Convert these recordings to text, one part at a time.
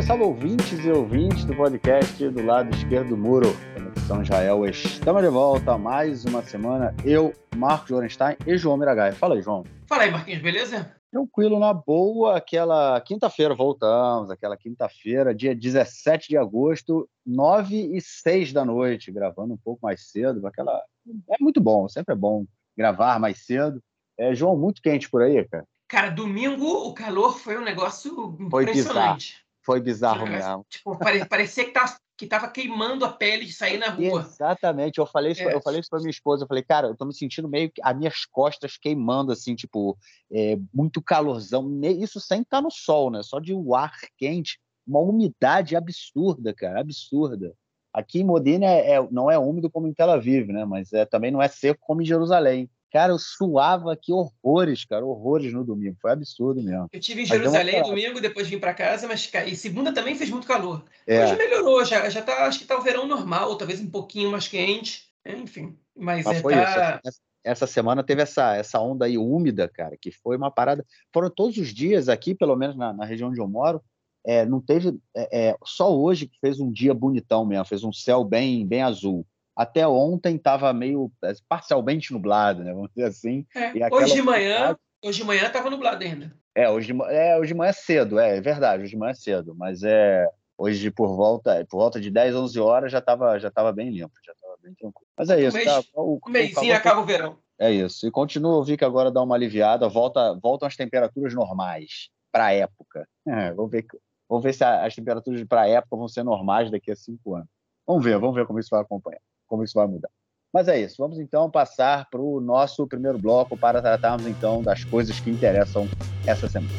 Salve, salve ouvintes e ouvintes do podcast do lado esquerdo do muro, Conexão Israel. Estamos de volta mais uma semana. Eu, Marcos Lorenstein e João Miragai. Fala aí, João. Fala aí, Marquinhos, beleza? Tranquilo, na boa. Aquela quinta-feira voltamos, aquela quinta-feira, dia 17 de agosto, 9 e 6 da noite, gravando um pouco mais cedo. Aquela... É muito bom, sempre é bom gravar mais cedo. É, João, muito quente por aí, cara. Cara, domingo o calor foi um negócio foi impressionante. Bizarro. Foi bizarro mesmo. Tipo, parecia que tava, que tava queimando a pele de sair na rua. Exatamente. Eu falei isso, é. eu falei isso pra minha esposa. Eu falei, cara, eu tô me sentindo meio que as minhas costas queimando, assim, tipo, é, muito calorzão. Isso sem estar no sol, né? Só de o ar quente. Uma umidade absurda, cara, absurda. Aqui em Modena é, é, não é úmido como em Tel Aviv, né? Mas é, também não é seco como em Jerusalém. Cara, eu suava aqui horrores, cara, horrores no domingo. Foi absurdo mesmo. Eu tive em Jerusalém domingo, depois vim para casa, mas e segunda também fez muito calor. É. Hoje melhorou, já, já tá, acho que tá o verão normal, talvez um pouquinho mais quente, enfim. Mas, mas é, foi tá... isso. Essa semana teve essa, essa onda aí úmida, cara, que foi uma parada. Foram todos os dias aqui, pelo menos na, na região onde eu moro, é, não teve. É, é, só hoje que fez um dia bonitão mesmo, fez um céu bem, bem azul até ontem estava meio é, parcialmente nublado, né? Vamos dizer assim. É, hoje de manhã, hoje de manhã estava nublado ainda. É hoje, de, é, hoje de manhã é cedo, é, é verdade, hoje de manhã é cedo, mas é hoje por volta, por volta de 10, 11 horas já estava já tava bem limpo, já estava bem tranquilo. Mas é isso, mês, tá? O, mêsinho acaba o verão. É isso. E continua, eu vi que agora dá uma aliviada, volta, voltam as temperaturas normais para a época. É, vamos ver, vamos ver se as temperaturas para a época vão ser normais daqui a cinco anos. Vamos ver, vamos ver como isso vai acompanhar como isso vai mudar. Mas é isso, vamos então passar para o nosso primeiro bloco para tratarmos então das coisas que interessam essa semana.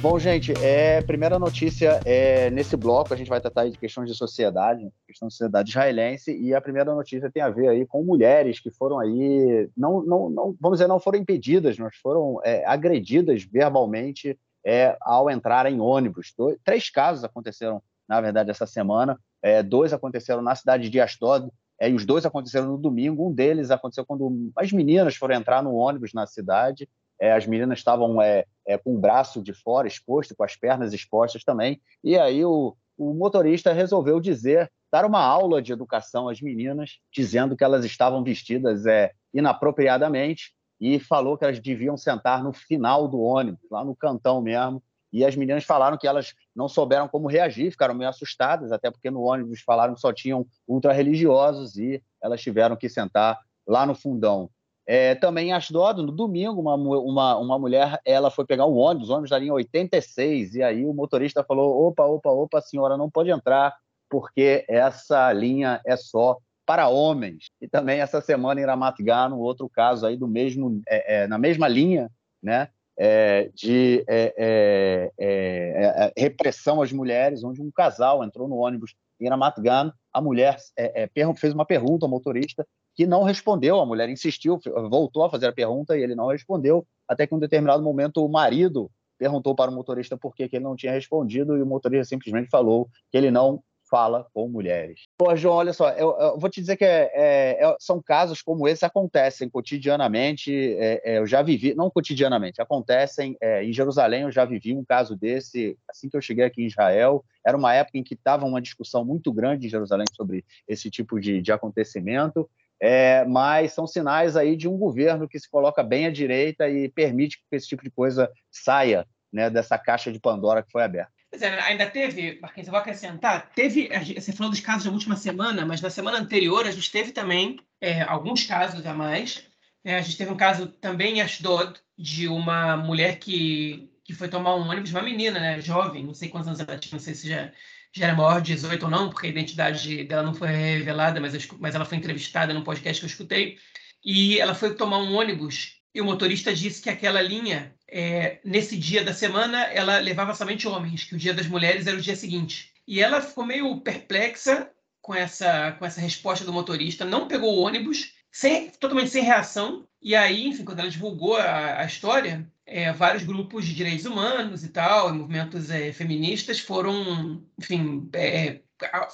Bom, gente, é, primeira notícia é nesse bloco a gente vai tratar de questões de sociedade, questão de sociedade israelense, e a primeira notícia tem a ver aí com mulheres que foram aí, não, não, não vamos dizer, não foram impedidas, mas foram é, agredidas verbalmente é, ao entrar em ônibus. três casos aconteceram na verdade, essa semana. É, dois aconteceram na cidade de Ashdod, é, e os dois aconteceram no domingo. Um deles aconteceu quando as meninas foram entrar no ônibus na cidade. É, as meninas estavam é, é, com o braço de fora exposto, com as pernas expostas também. E aí o, o motorista resolveu dizer, dar uma aula de educação às meninas, dizendo que elas estavam vestidas é, inapropriadamente e falou que elas deviam sentar no final do ônibus, lá no cantão mesmo, e as meninas falaram que elas não souberam como reagir, ficaram meio assustadas, até porque no ônibus falaram que só tinham ultra-religiosos e elas tiveram que sentar lá no fundão. É, também em Ashdod, no domingo, uma, uma, uma mulher ela foi pegar um ônibus, o ônibus da linha 86, e aí o motorista falou: opa, opa, opa, a senhora não pode entrar, porque essa linha é só para homens. E também essa semana em Ramat no outro caso aí do mesmo, é, é, na mesma linha, né? É, de é é, é, é, repressão às mulheres, onde um casal entrou no ônibus em Ramat Gan, a mulher fez uma pergunta ao motorista que não respondeu, a mulher insistiu, voltou a fazer a pergunta e ele não respondeu, até que em um determinado momento o marido perguntou para o motorista por que, que ele não tinha respondido e o motorista simplesmente falou que ele não fala com mulheres. Pô, João, olha só, eu, eu vou te dizer que é, é, é são casos como esse acontecem cotidianamente. É, é, eu já vivi, não cotidianamente, acontecem em Jerusalém. Eu já vivi um caso desse assim que eu cheguei aqui em Israel. Era uma época em que estava uma discussão muito grande em Jerusalém sobre esse tipo de, de acontecimento. É, mas são sinais aí de um governo que se coloca bem à direita e permite que esse tipo de coisa saia né, dessa caixa de Pandora que foi aberta. Pois é, ainda teve, Marquinhos, eu vou acrescentar, teve, você falou dos casos da última semana, mas na semana anterior a gente teve também é, alguns casos a mais. É, a gente teve um caso também em Ashdod, de uma mulher que, que foi tomar um ônibus, uma menina, né, jovem, não sei quantos anos ela tinha, não sei se já, já era maior de 18 ou não, porque a identidade dela não foi revelada, mas, eu, mas ela foi entrevistada no podcast que eu escutei, e ela foi tomar um ônibus e o motorista disse que aquela linha, é, nesse dia da semana, ela levava somente homens, que o dia das mulheres era o dia seguinte. E ela ficou meio perplexa com essa, com essa resposta do motorista, não pegou o ônibus, sem, totalmente sem reação. E aí, enfim, quando ela divulgou a, a história, é, vários grupos de direitos humanos e tal, movimentos é, feministas foram, enfim, é,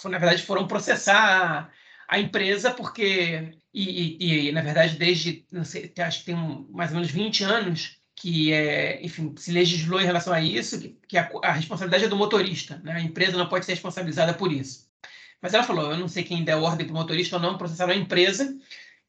na verdade, foram processar a empresa porque e, e, e, na verdade, desde, sei, acho que tem mais ou menos 20 anos, que é, enfim, se legislou em relação a isso, que, que a, a, responsabilidade é do motorista, né? a empresa não pode ser responsabilizada por isso. Mas ela falou, eu não sei quem der ordem para o motorista ou não processar a empresa,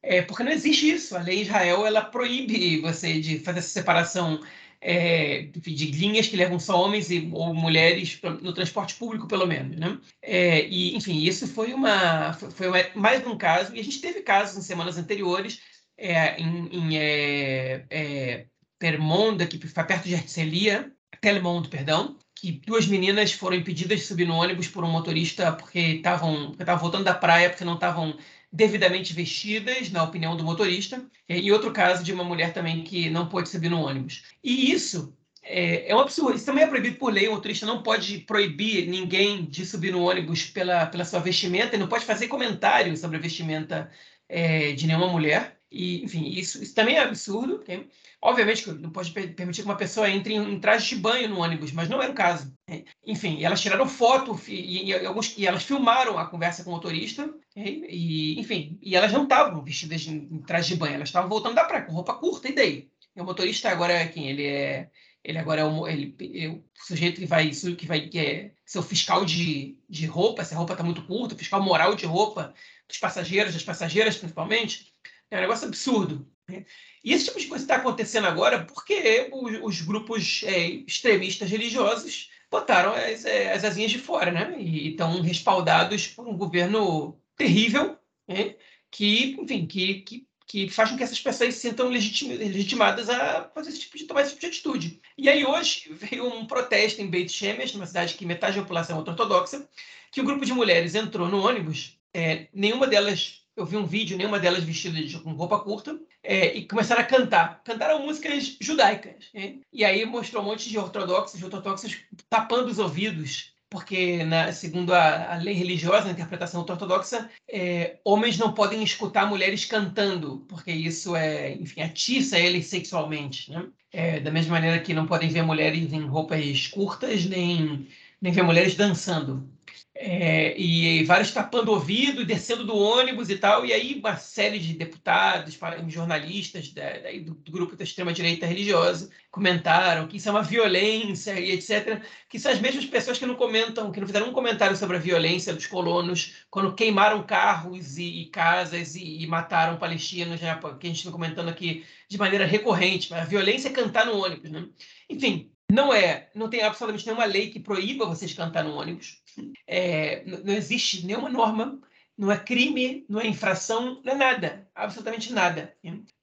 é, porque não existe isso. A lei de Israel ela proíbe você de fazer essa separação é, de linhas que levam só homens e, ou mulheres no transporte público, pelo menos. Né? É, e, enfim, isso foi, uma, foi uma, mais um caso, e a gente teve casos em semanas anteriores, é, em, em é, é, Permonda, que fica perto de Herzliya, Telemundo, perdão, que duas meninas foram impedidas de subir no ônibus por um motorista porque estavam voltando da praia porque não estavam devidamente vestidas, na opinião do motorista, e outro caso de uma mulher também que não pôde subir no ônibus. E isso é, é, um absurdo. Isso também é proibido por lei. O motorista não pode proibir ninguém de subir no ônibus pela, pela sua vestimenta e não pode fazer comentário sobre a vestimenta é, de nenhuma mulher. E, enfim, isso, isso também é absurdo. Okay? Obviamente que não pode permitir que uma pessoa entre em, em traje de banho no ônibus, mas não era o caso. Né? Enfim, elas tiraram foto e, e, e elas filmaram a conversa com o motorista. E, enfim, e elas não estavam vestidas em, em traje de banho, elas estavam voltando da praia com roupa curta, e daí? E o motorista agora é quem? Ele é ele agora é o, ele, é o sujeito que vai, que vai que é, ser o fiscal de, de roupa, se a roupa está muito curta, fiscal moral de roupa dos passageiros, das passageiras principalmente. É um negócio absurdo. E esse tipo de coisa está acontecendo agora porque os, os grupos é, extremistas religiosos botaram as, é, as asinhas de fora, né? E estão respaldados por um governo terrível, né? que, enfim, que, que, que faz com que essas pessoas se sintam legitimadas a fazer esse tipo de, tomar esse tipo de atitude. E aí hoje veio um protesto em Beit Shemesh, numa cidade que metade da população é ortodoxa, que um grupo de mulheres entrou no ônibus, é, nenhuma delas eu vi um vídeo, nenhuma delas vestida de, com roupa curta, é, e começaram a cantar. Cantaram músicas judaicas. Né? E aí mostrou um monte de ortodoxos, de ortodoxos tapando os ouvidos, porque, na, segundo a, a lei religiosa, a interpretação ortodoxa, é, homens não podem escutar mulheres cantando, porque isso é, enfim, atiça eles sexualmente. Né? É, da mesma maneira que não podem ver mulheres em roupas curtas, nem, nem ver mulheres dançando. É, e vários tapando ouvido descendo do ônibus e tal. E aí uma série de deputados, jornalistas da, da, do, do, grupo da extrema-direita religiosa comentaram que isso é uma violência e etc. Que são as mesmas pessoas que não comentam, que não fizeram um comentário sobre a violência dos colonos quando queimaram carros e, e casas e, e, mataram palestinos, né, que a gente está comentando aqui de maneira recorrente. Mas a violência é cantar no ônibus. Né? Enfim, não é, não tem absolutamente nenhuma lei que proíba vocês cantar no ônibus. É, não existe nenhuma norma, não é crime, não é infração, não é nada, absolutamente nada.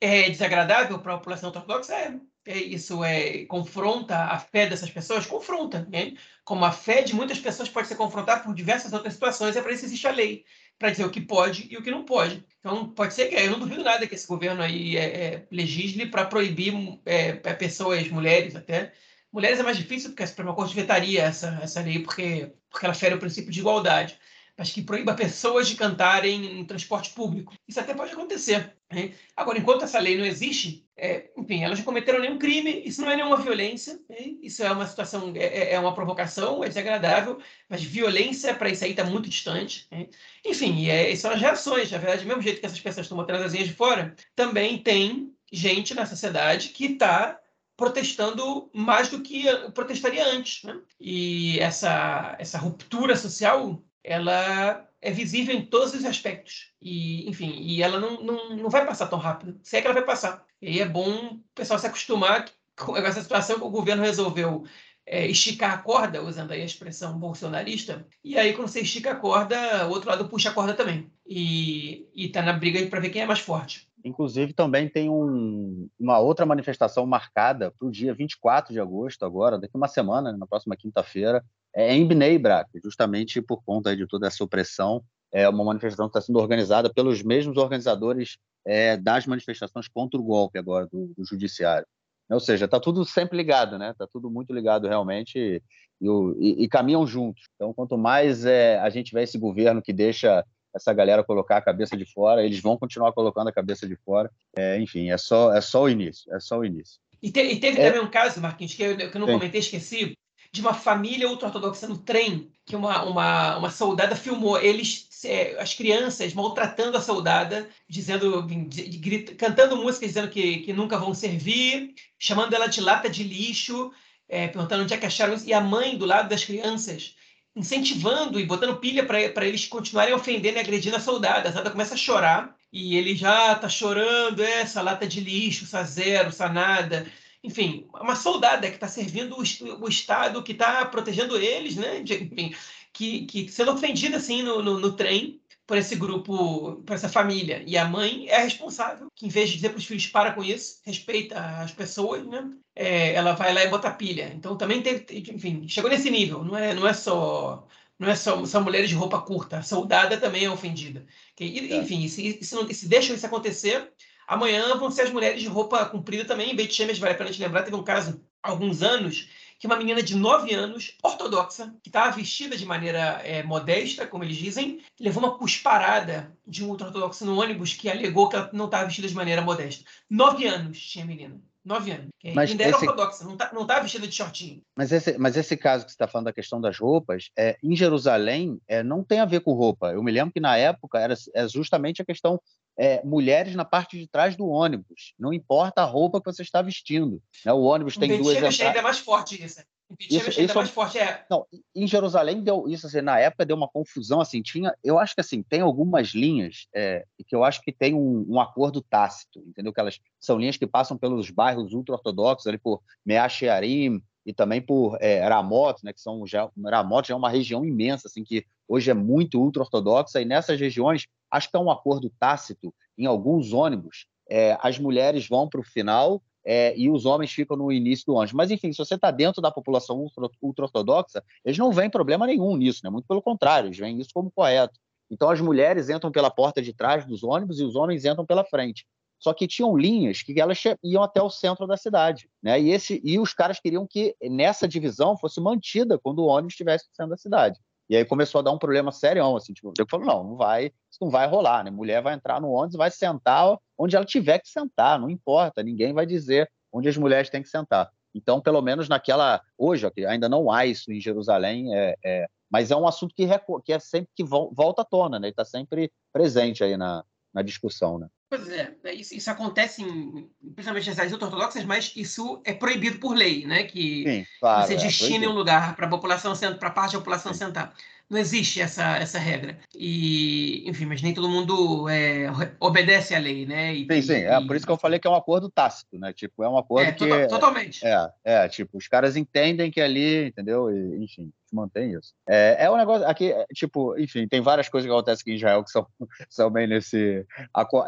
É desagradável para a população ortodoxa? É. é. Isso é confronta a fé dessas pessoas? Confronta. Né? Como a fé de muitas pessoas pode ser confrontada por diversas outras situações, é para isso existe a lei, para dizer o que pode e o que não pode. Então, pode ser que eu não duvido nada que esse governo aí é, é, legisle para proibir é, pessoas, mulheres até, Mulheres é mais difícil, porque a Suprema Corte vetaria essa, essa lei, porque, porque ela fere o princípio de igualdade. Mas que proíba pessoas de cantarem em transporte público. Isso até pode acontecer. Né? Agora, enquanto essa lei não existe, é, enfim, elas não cometeram nenhum crime, isso não é nenhuma violência, né? isso é uma situação, é, é, é, uma provocação, é desagradável, mas violência para isso aí está muito distante. Né? Enfim, é, são as reações. Na verdade, do mesmo jeito que essas pessoas estão botando as asinhas de fora, também tem gente na sociedade que está protestando mais do que protestaria antes. Né? E essa, essa ruptura social ela é visível em todos os aspectos. E, enfim, e ela não, não, não vai passar tão rápido. Se é que ela vai passar. E é bom o pessoal se acostumar com essa situação que o governo resolveu é, esticar a corda, usando aí a expressão bolsonarista, e aí quando você estica a corda, o outro lado puxa a corda também. E está na briga para ver quem é mais forte. Inclusive, também tem um, uma outra manifestação marcada para o dia 24 de agosto, agora, daqui uma semana, na próxima quinta-feira, é em Bnei Brak, justamente por conta de toda essa opressão. É uma manifestação que está sendo organizada pelos mesmos organizadores é, das manifestações contra o golpe agora do, do judiciário. Ou seja, está tudo sempre ligado, né? Está tudo muito ligado realmente e, e, e, caminham juntos. Então, quanto mais é, a gente vê esse governo que deixa essa galera colocar a cabeça de fora, eles vão continuar colocando a cabeça de fora. É, enfim, é só, é só o início, é só o início. E, te, e teve é... também um caso, Marquinhos, que eu, que eu não Sim. comentei, esqueci, de uma família ultra-ortodoxa no trem, que uma, uma, uma soldada filmou eles é, as crianças maltratando a soldada, dizendo, grita, cantando músicas dizendo que, que nunca vão servir, chamando ela de lata de lixo, é, perguntando onde é que acharam isso, e a mãe do lado das crianças incentivando e botando pilha para eles continuarem ofendendo e agredindo a soldada. A soldada começa a chorar e ele já está chorando, essa lata de lixo, essa zero, essa nada. Enfim, uma soldada que está servindo o, o, Estado, que está protegendo eles, né? De, enfim, que, que sendo ofendida assim no, no, no trem por esse grupo, por essa família. E a mãe é a responsável, que em vez de dizer para os filhos para com isso, respeita as pessoas, né? É, ela vai lá e bota pilha. Então também teve, enfim, chegou nesse nível. Não é, não é só não é só são mulheres de roupa curta, a soldada também é ofendida. E, enfim, se, se, se deixam isso acontecer, amanhã vão ser as mulheres de roupa comprida também. Em Beit Shemesh, vale a pena te lembrar, teve um caso há alguns anos que uma menina de 9 anos, ortodoxa, que estava vestida de maneira é, modesta, como eles dizem, levou uma cusparada de um ultra-ortodoxo no ônibus que alegou que ela não estava vestida de maneira modesta. 9 anos tinha a menina. 9 anos. Mas ainda era ortodoxa, não estava tá, vestida de shortinho. Mas esse, mas esse caso que você está falando da questão das roupas, é, em Jerusalém, é, não tem a ver com roupa. Eu me lembro que na época era é justamente a questão é, mulheres na parte de trás do ônibus. Não importa a roupa que você está vestindo. Né? O ônibus tem duas entradas. ainda é mais forte isso. Isso, isso, ainda mais forte é. Não, em Jerusalém deu isso assim, na época deu uma confusão assim, tinha, eu acho que assim, tem algumas linhas é, que eu acho que tem um, um, acordo tácito, entendeu? Que elas são linhas que passam pelos bairros ultra-ortodoxos ali por Meachearim e também por é, Ramot, né, que são já Ramot já é uma região imensa assim que hoje é muito ultra-ortodoxa e nessas regiões acho que é um acordo tácito em alguns ônibus. É, as mulheres vão para o final é, e os homens ficam no início do ônibus. Mas, enfim, se você está dentro da população ultra-ortodoxa, eles não veem problema nenhum nisso, né? muito pelo contrário, eles veem isso como correto. Então, as mulheres entram pela porta de trás dos ônibus e os homens entram pela frente. Só que tinham linhas que elas iam até o centro da cidade. Né? E, esse, e os caras queriam que nessa divisão fosse mantida quando o ônibus estivesse no centro da cidade. E aí começou a dar um problema sério, assim, tipo, eu falou, não, não vai, isso não vai rolar, né? Mulher vai entrar no ônibus, vai sentar onde ela tiver que sentar, não importa, ninguém vai dizer onde as mulheres têm que sentar. Então, pelo menos naquela hoje, ainda não há isso em Jerusalém, é, é, mas é um assunto que, que é sempre que volta à tona, né? Está sempre presente aí na, na discussão, né? Pois é, é, isso, isso acontece em, principalmente nas cidades ortodoxas, mas isso é proibido por lei, né? Que Sim, claro, você é, destine é um lugar para a população para parte da população Sim. sentar não existe essa, essa regra. E, enfim, mas nem todo mundo é, obedece à lei, né? E, sim, sim. É por isso que eu falei que é um acordo tácito, né? Tipo, é um acordo é, que. Total, totalmente. É, é, tipo, os caras entendem que ali, entendeu? E, enfim, mantém isso. É, é um negócio aqui, é, tipo, enfim, tem várias coisas que acontecem aqui em Israel que são, são bem nesse,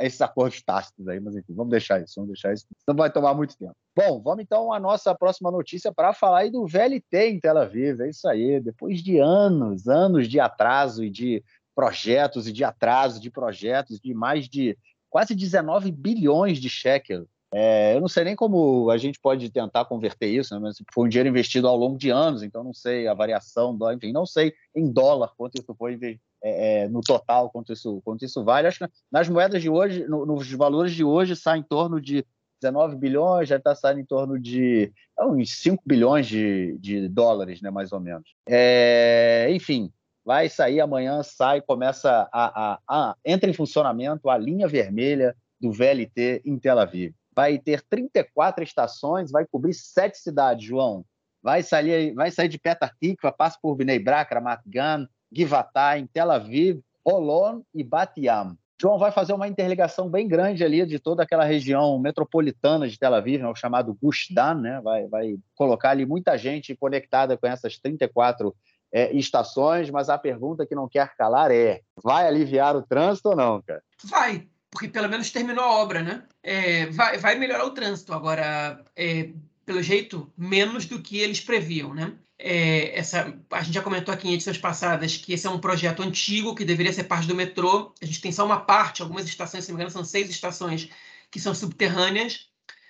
esses acordos tácitos aí, mas enfim, vamos deixar isso, vamos deixar isso, não vai tomar muito tempo. Bom, vamos então à nossa próxima notícia para falar aí do VLT em Tel Aviv, é isso aí, depois de anos, anos de atraso e de projetos e de atraso de projetos de mais de quase 19 bilhões de shekels é, eu não sei nem como a gente pode tentar converter isso, né? mas foi um dinheiro investido ao longo de anos, então não sei a variação, enfim, não sei em dólar quanto isso foi é, é, no total, quanto isso, quanto isso vale. Acho que nas moedas de hoje, no, nos valores de hoje, sai em torno de 19 bilhões, já está saindo em torno de é, uns 5 bilhões de, de dólares, né, mais ou menos. É, enfim, vai sair amanhã, sai, começa a, a, a, entra em funcionamento a linha vermelha do VLT em Tel Aviv vai ter 34 estações, vai cobrir sete cidades, João. Vai sair, vai sair de Petah Tikva, passa por Bnei Brak, Ramat Gan, Givatá, Tel Aviv, Olon e Bat Yam. João vai fazer uma interligação bem grande ali de toda aquela região metropolitana de Tel Aviv, né, o chamado Gush Dan, né? vai, vai colocar ali muita gente conectada com essas 34 é, estações, mas a pergunta que não quer calar é: vai aliviar o trânsito ou não, cara? Vai, porque pelo menos terminou a obra, né? É, vai, vai melhorar o trânsito agora, é, pelo jeito, menos do que eles previam, né? É, essa, a gente já comentou aqui em edições passadas que esse é um projeto antigo que deveria ser parte do metrô. A gente tem só uma parte, algumas estações, se não me engano, são seis estações que são subterrâneas.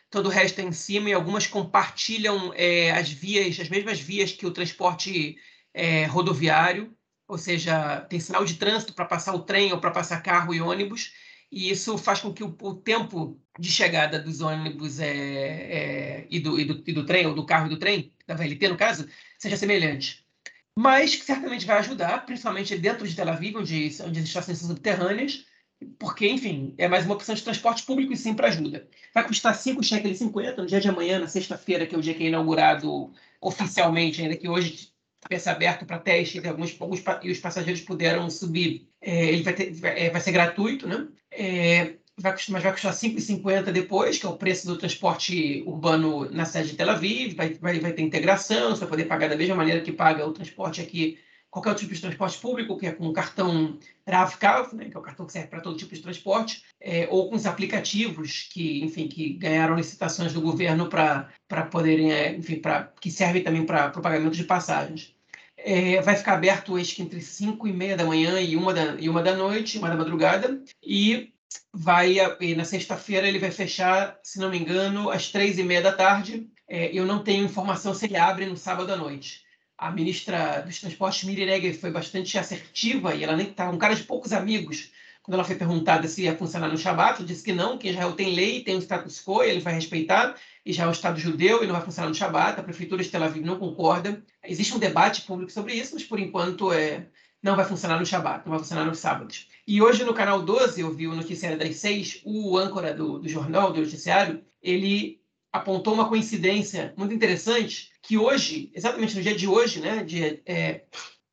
Todo o resto é em cima e algumas compartilham é, as vias, as mesmas vias que o transporte é, rodoviário, ou seja, tem sinal de trânsito para passar o trem ou para passar carro e ônibus e isso faz com que o, o tempo de chegada dos ônibus é, é, e, do, e, do, e, do, trem, ou do carro e do trem, da VLT no caso, seja semelhante. mas que certamente vai ajudar, principalmente dentro de Tel Aviv, onde, onde existem estações subterrâneas, porque, enfim, é mais uma opção de transporte público e sim para ajuda. Vai custar 5 shekels e 50 no dia de amanhã, na sexta-feira, que é o dia que é inaugurado oficialmente, ainda que hoje vai aberto para teste e, alguns, alguns, e os passageiros puderam subir. É, ele vai, ter, vai, é, vai, ser gratuito, né? É, vai custar, mas vai custar 5,50 depois, que é o preço do transporte urbano na sede de Tel Aviv, vai, vai, vai ter integração, você vai poder pagar da mesma maneira que paga o transporte aqui, qualquer outro tipo de transporte público, que é com o cartão RAV-CAV, né, que é o cartão que serve para todo tipo de transporte, é, ou com os aplicativos que, enfim, que ganharam licitações do governo para poderem, é, enfim, pra, que servem também para o pagamento de passagens. É, vai ficar aberto acho que entre 5 e meia da manhã e uma da, e uma da noite, uma da madrugada, e vai e na sexta-feira ele vai fechar, se não me engano, às três e meia da tarde. É, eu não tenho informação se ele abre no sábado à noite. A ministra dos Transportes, Miri Regev, foi bastante assertiva e ela nem estava um cara de poucos amigos. Quando ela foi perguntada se ia funcionar no Shabat, disse que não, que Israel tem lei, tem um status quo, ele vai respeitar. Israel é um Estado judeu e não vai funcionar no Shabat. A prefeitura de Tel Aviv não concorda. Existe um debate público sobre isso, mas por enquanto é, não vai funcionar no Shabat, não vai funcionar nos sábados. E hoje no canal 12, eu vi o noticiário das seis, o âncora do, do jornal, do noticiário, ele apontou uma coincidência muito interessante, que hoje, exatamente no dia de hoje, né, dia é,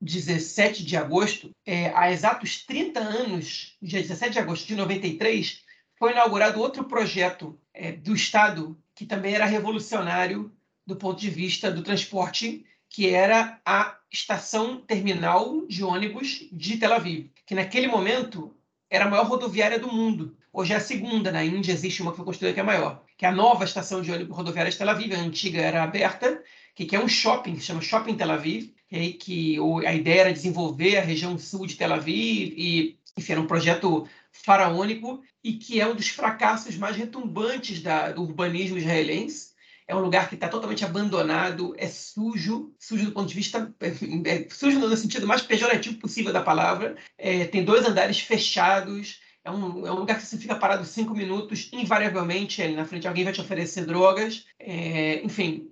17 de agosto, é, há exatos 30 anos, dia 17 de agosto de 93, foi inaugurado outro projeto é, do Estado que também era revolucionário do ponto de vista do transporte, que era a estação terminal de ônibus de Tel Aviv, que naquele momento era a maior rodoviária do mundo. Hoje é a segunda, na Índia existe uma que foi construída que é maior, que é a nova estação de ônibus rodoviária de Tel Aviv, a antiga era aberta, que é um shopping, que chama Shopping Tel Aviv, que, que a ideia era desenvolver a região sul de Tel Aviv e, enfim, era um projeto faraônico e que é um dos fracassos mais retumbantes da, do urbanismo israelense, é um lugar que está totalmente abandonado, é sujo, sujo do ponto de vista, é, sujo no sentido mais pejorativo possível da palavra, é, tem dois andares fechados, é um, é um lugar que você fica parado cinco minutos, invariavelmente ali na frente alguém vai te oferecer drogas, é, enfim,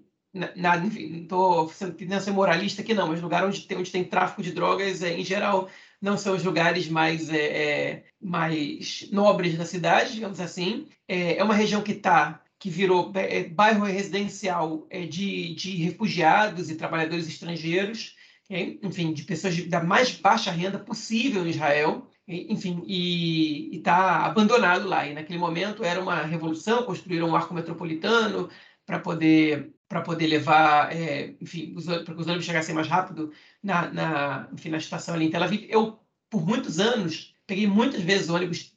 enfim, não estou tentando ser moralista aqui não, mas lugar onde tem, onde tem tráfico de drogas, é, em geral, não são os lugares mais, é, é mais nobres da cidade, digamos assim. É, é uma região que está que virou é, bairro residencial é, de, de refugiados e trabalhadores estrangeiros, é, enfim, de pessoas da mais baixa renda possível em Israel, enfim, e está abandonado lá. E naquele momento era uma revolução, construíram um arco metropolitano para poder para poder levar, é, enfim, para que os ônibus chegassem mais rápido na, na, enfim, na estação ali em Tel Aviv. Eu, por muitos anos, peguei muitas vezes ônibus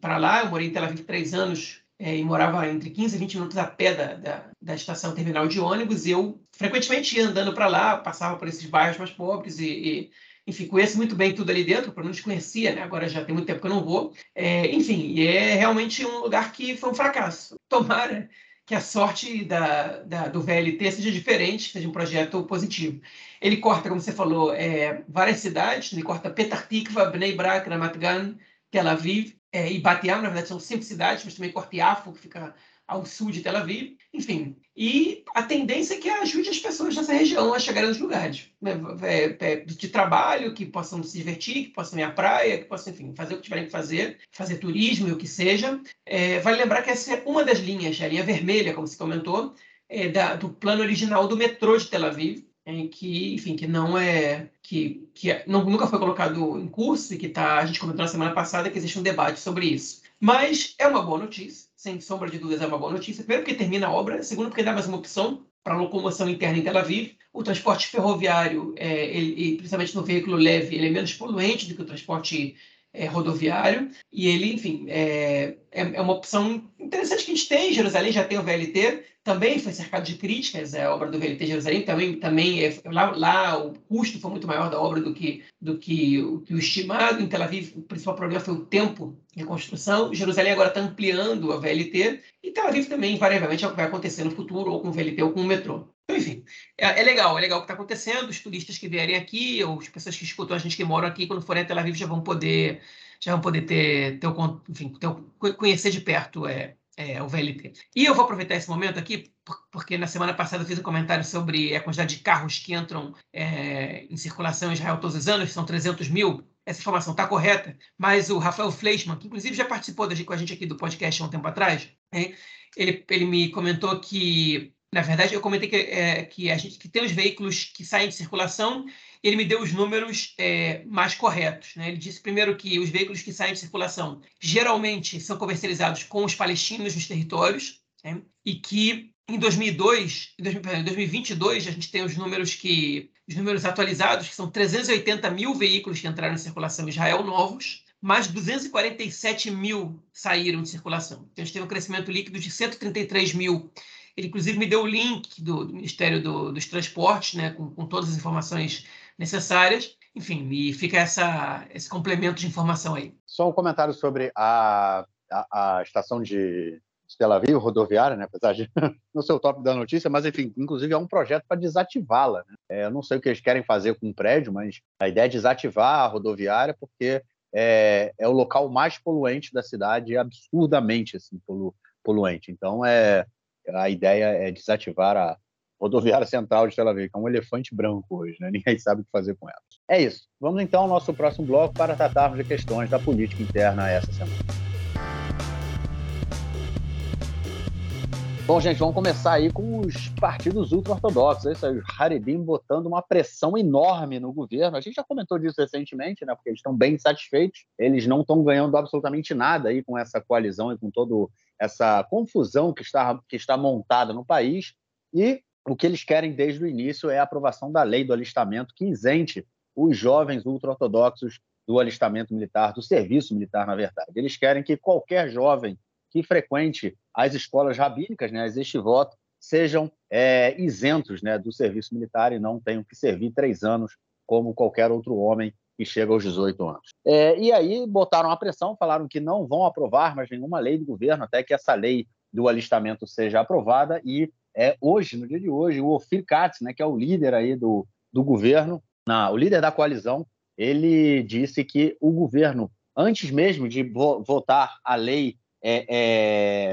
para lá. Eu morei em Tel Aviv três anos é, e morava entre 15 e 20 minutos a pé da, da, da estação terminal de ônibus. Eu frequentemente ia andando para lá, passava por esses bairros mais pobres e, e, enfim, conheço muito bem tudo ali dentro, pelo menos conhecia, né? agora já tem muito tempo que eu não vou. É, enfim, é realmente um lugar que foi um fracasso. Tomara que a sorte da, da, do VLT seja diferente, seja um projeto positivo. Ele corta, como você falou, é, várias cidades, ele corta Petah Tikva, Bnei Brak, Ramat Gan, Tel Aviv, é, e Bat Yam, na verdade são cinco cidades, mas também corta Yafo, que fica ao sul de Tel Aviv, enfim. E a tendência é que ajude as pessoas dessa região a chegarem nos lugares né, é, é, de trabalho, que possam se divertir, que possam ir à praia, que possam, enfim, fazer o que tiverem que fazer, fazer turismo e o que seja. É, vale lembrar que essa é uma das linhas, a linha vermelha, como se comentou, é, da, do plano original do metrô de Tel Aviv, em que, enfim, que não é que, que é, não, nunca foi colocado em curso e que tá, a gente comentou na semana passada que existe um debate sobre isso. Mas é uma boa notícia, sem sombra de dúvidas é uma boa notícia. Primeiro porque termina a obra, segundo porque dá mais uma opção para locomoção interna em Tel Aviv. O transporte ferroviário, é, ele, principalmente no veículo leve, ele é menos poluente do que o transporte é, rodoviário. E ele, enfim, é, é, é, uma opção interessante que a gente tem. Jerusalém já tem o VLT, também foi cercado de críticas é, a obra do VLT Jerusalém. Também, também é, lá, lá o custo foi muito maior da obra do que, do que, o, que o estimado. Em Tel Aviv, o principal problema foi o tempo de construção. Jerusalém agora está ampliando a VLT. E Tel Aviv também, invariavelmente, é o que vai acontecer no futuro, ou com o VLT ou com o metrô. Então, enfim, é, é, legal, é legal o que está acontecendo. Os turistas que vierem aqui, ou as pessoas que escutam a gente que moram aqui, quando forem a Tel Aviv, já vão poder, já vão poder ter, ter, enfim, ter, conhecer de perto é, é, o VLT. E eu vou aproveitar esse momento aqui, porque na semana passada eu fiz um comentário sobre a quantidade de carros que entram é, em circulação em Israel todos os anos, são 300 mil. Essa informação está correta, mas o Rafael Fleischmann, que inclusive já participou com a gente aqui do podcast há um tempo atrás, ele, ele me comentou que na verdade, eu comentei que, é, que a gente que tem os veículos que saem de circulação, ele me deu os números é, mais corretos. Né? Ele disse primeiro que os veículos que saem de circulação geralmente são comercializados com os palestinos nos territórios, né? e que em 2002, em 2022, a gente tem os números que os números atualizados, que são 380 mil veículos que entraram em circulação em Israel novos, mais 247 mil saíram de circulação. Então, a gente teve um crescimento líquido de 133 mil ele, inclusive, me deu o link do, do Ministério do, dos Transportes, né, com, com, todas as informações necessárias. Enfim, e fica essa, esse complemento de informação aí. Só um comentário sobre a, a, a estação de Tel Aviv, rodoviária, né? apesar de não ser o top da notícia, mas enfim, inclusive é um projeto para desativá-la. Né? É, eu não sei o que eles querem fazer com o prédio, mas a ideia é desativar a rodoviária porque é, é o local mais poluente da cidade, absurdamente assim, polu, poluente. Então, é, a ideia é desativar a rodoviária central de Tel Aviv, que é um elefante branco hoje, né? Ninguém sabe o que fazer com ela. É isso. Vamos então ao nosso próximo bloco para tratarmos de questões da política interna essa semana. Bom, gente, vamos começar aí com os partidos ultra-ortodoxos. É isso aí, os Haredim botando uma pressão enorme no governo. A gente já comentou disso recentemente, né? Porque eles estão bem satisfeitos. Eles não estão ganhando absolutamente nada aí com essa coalizão e com todo essa confusão que está, que está montada no país e o que eles querem desde o início é a aprovação da lei do alistamento que isente os jovens ultra-ortodoxos do alistamento militar, do serviço militar, na verdade. Eles querem que qualquer jovem que frequente as escolas rabínicas, né, as estivoto, sejam é, isentos né, do serviço militar e não tenham que servir três anos como qualquer outro homem que chega aos 18 anos. É, e aí botaram a pressão, falaram que não vão aprovar mais nenhuma lei do governo até que essa lei do alistamento seja aprovada e é, hoje, no dia de hoje, o Ofir Katz, né, que é o líder aí do, do governo, na, o líder da coalizão, ele disse que o governo, antes mesmo de vo votar a lei é,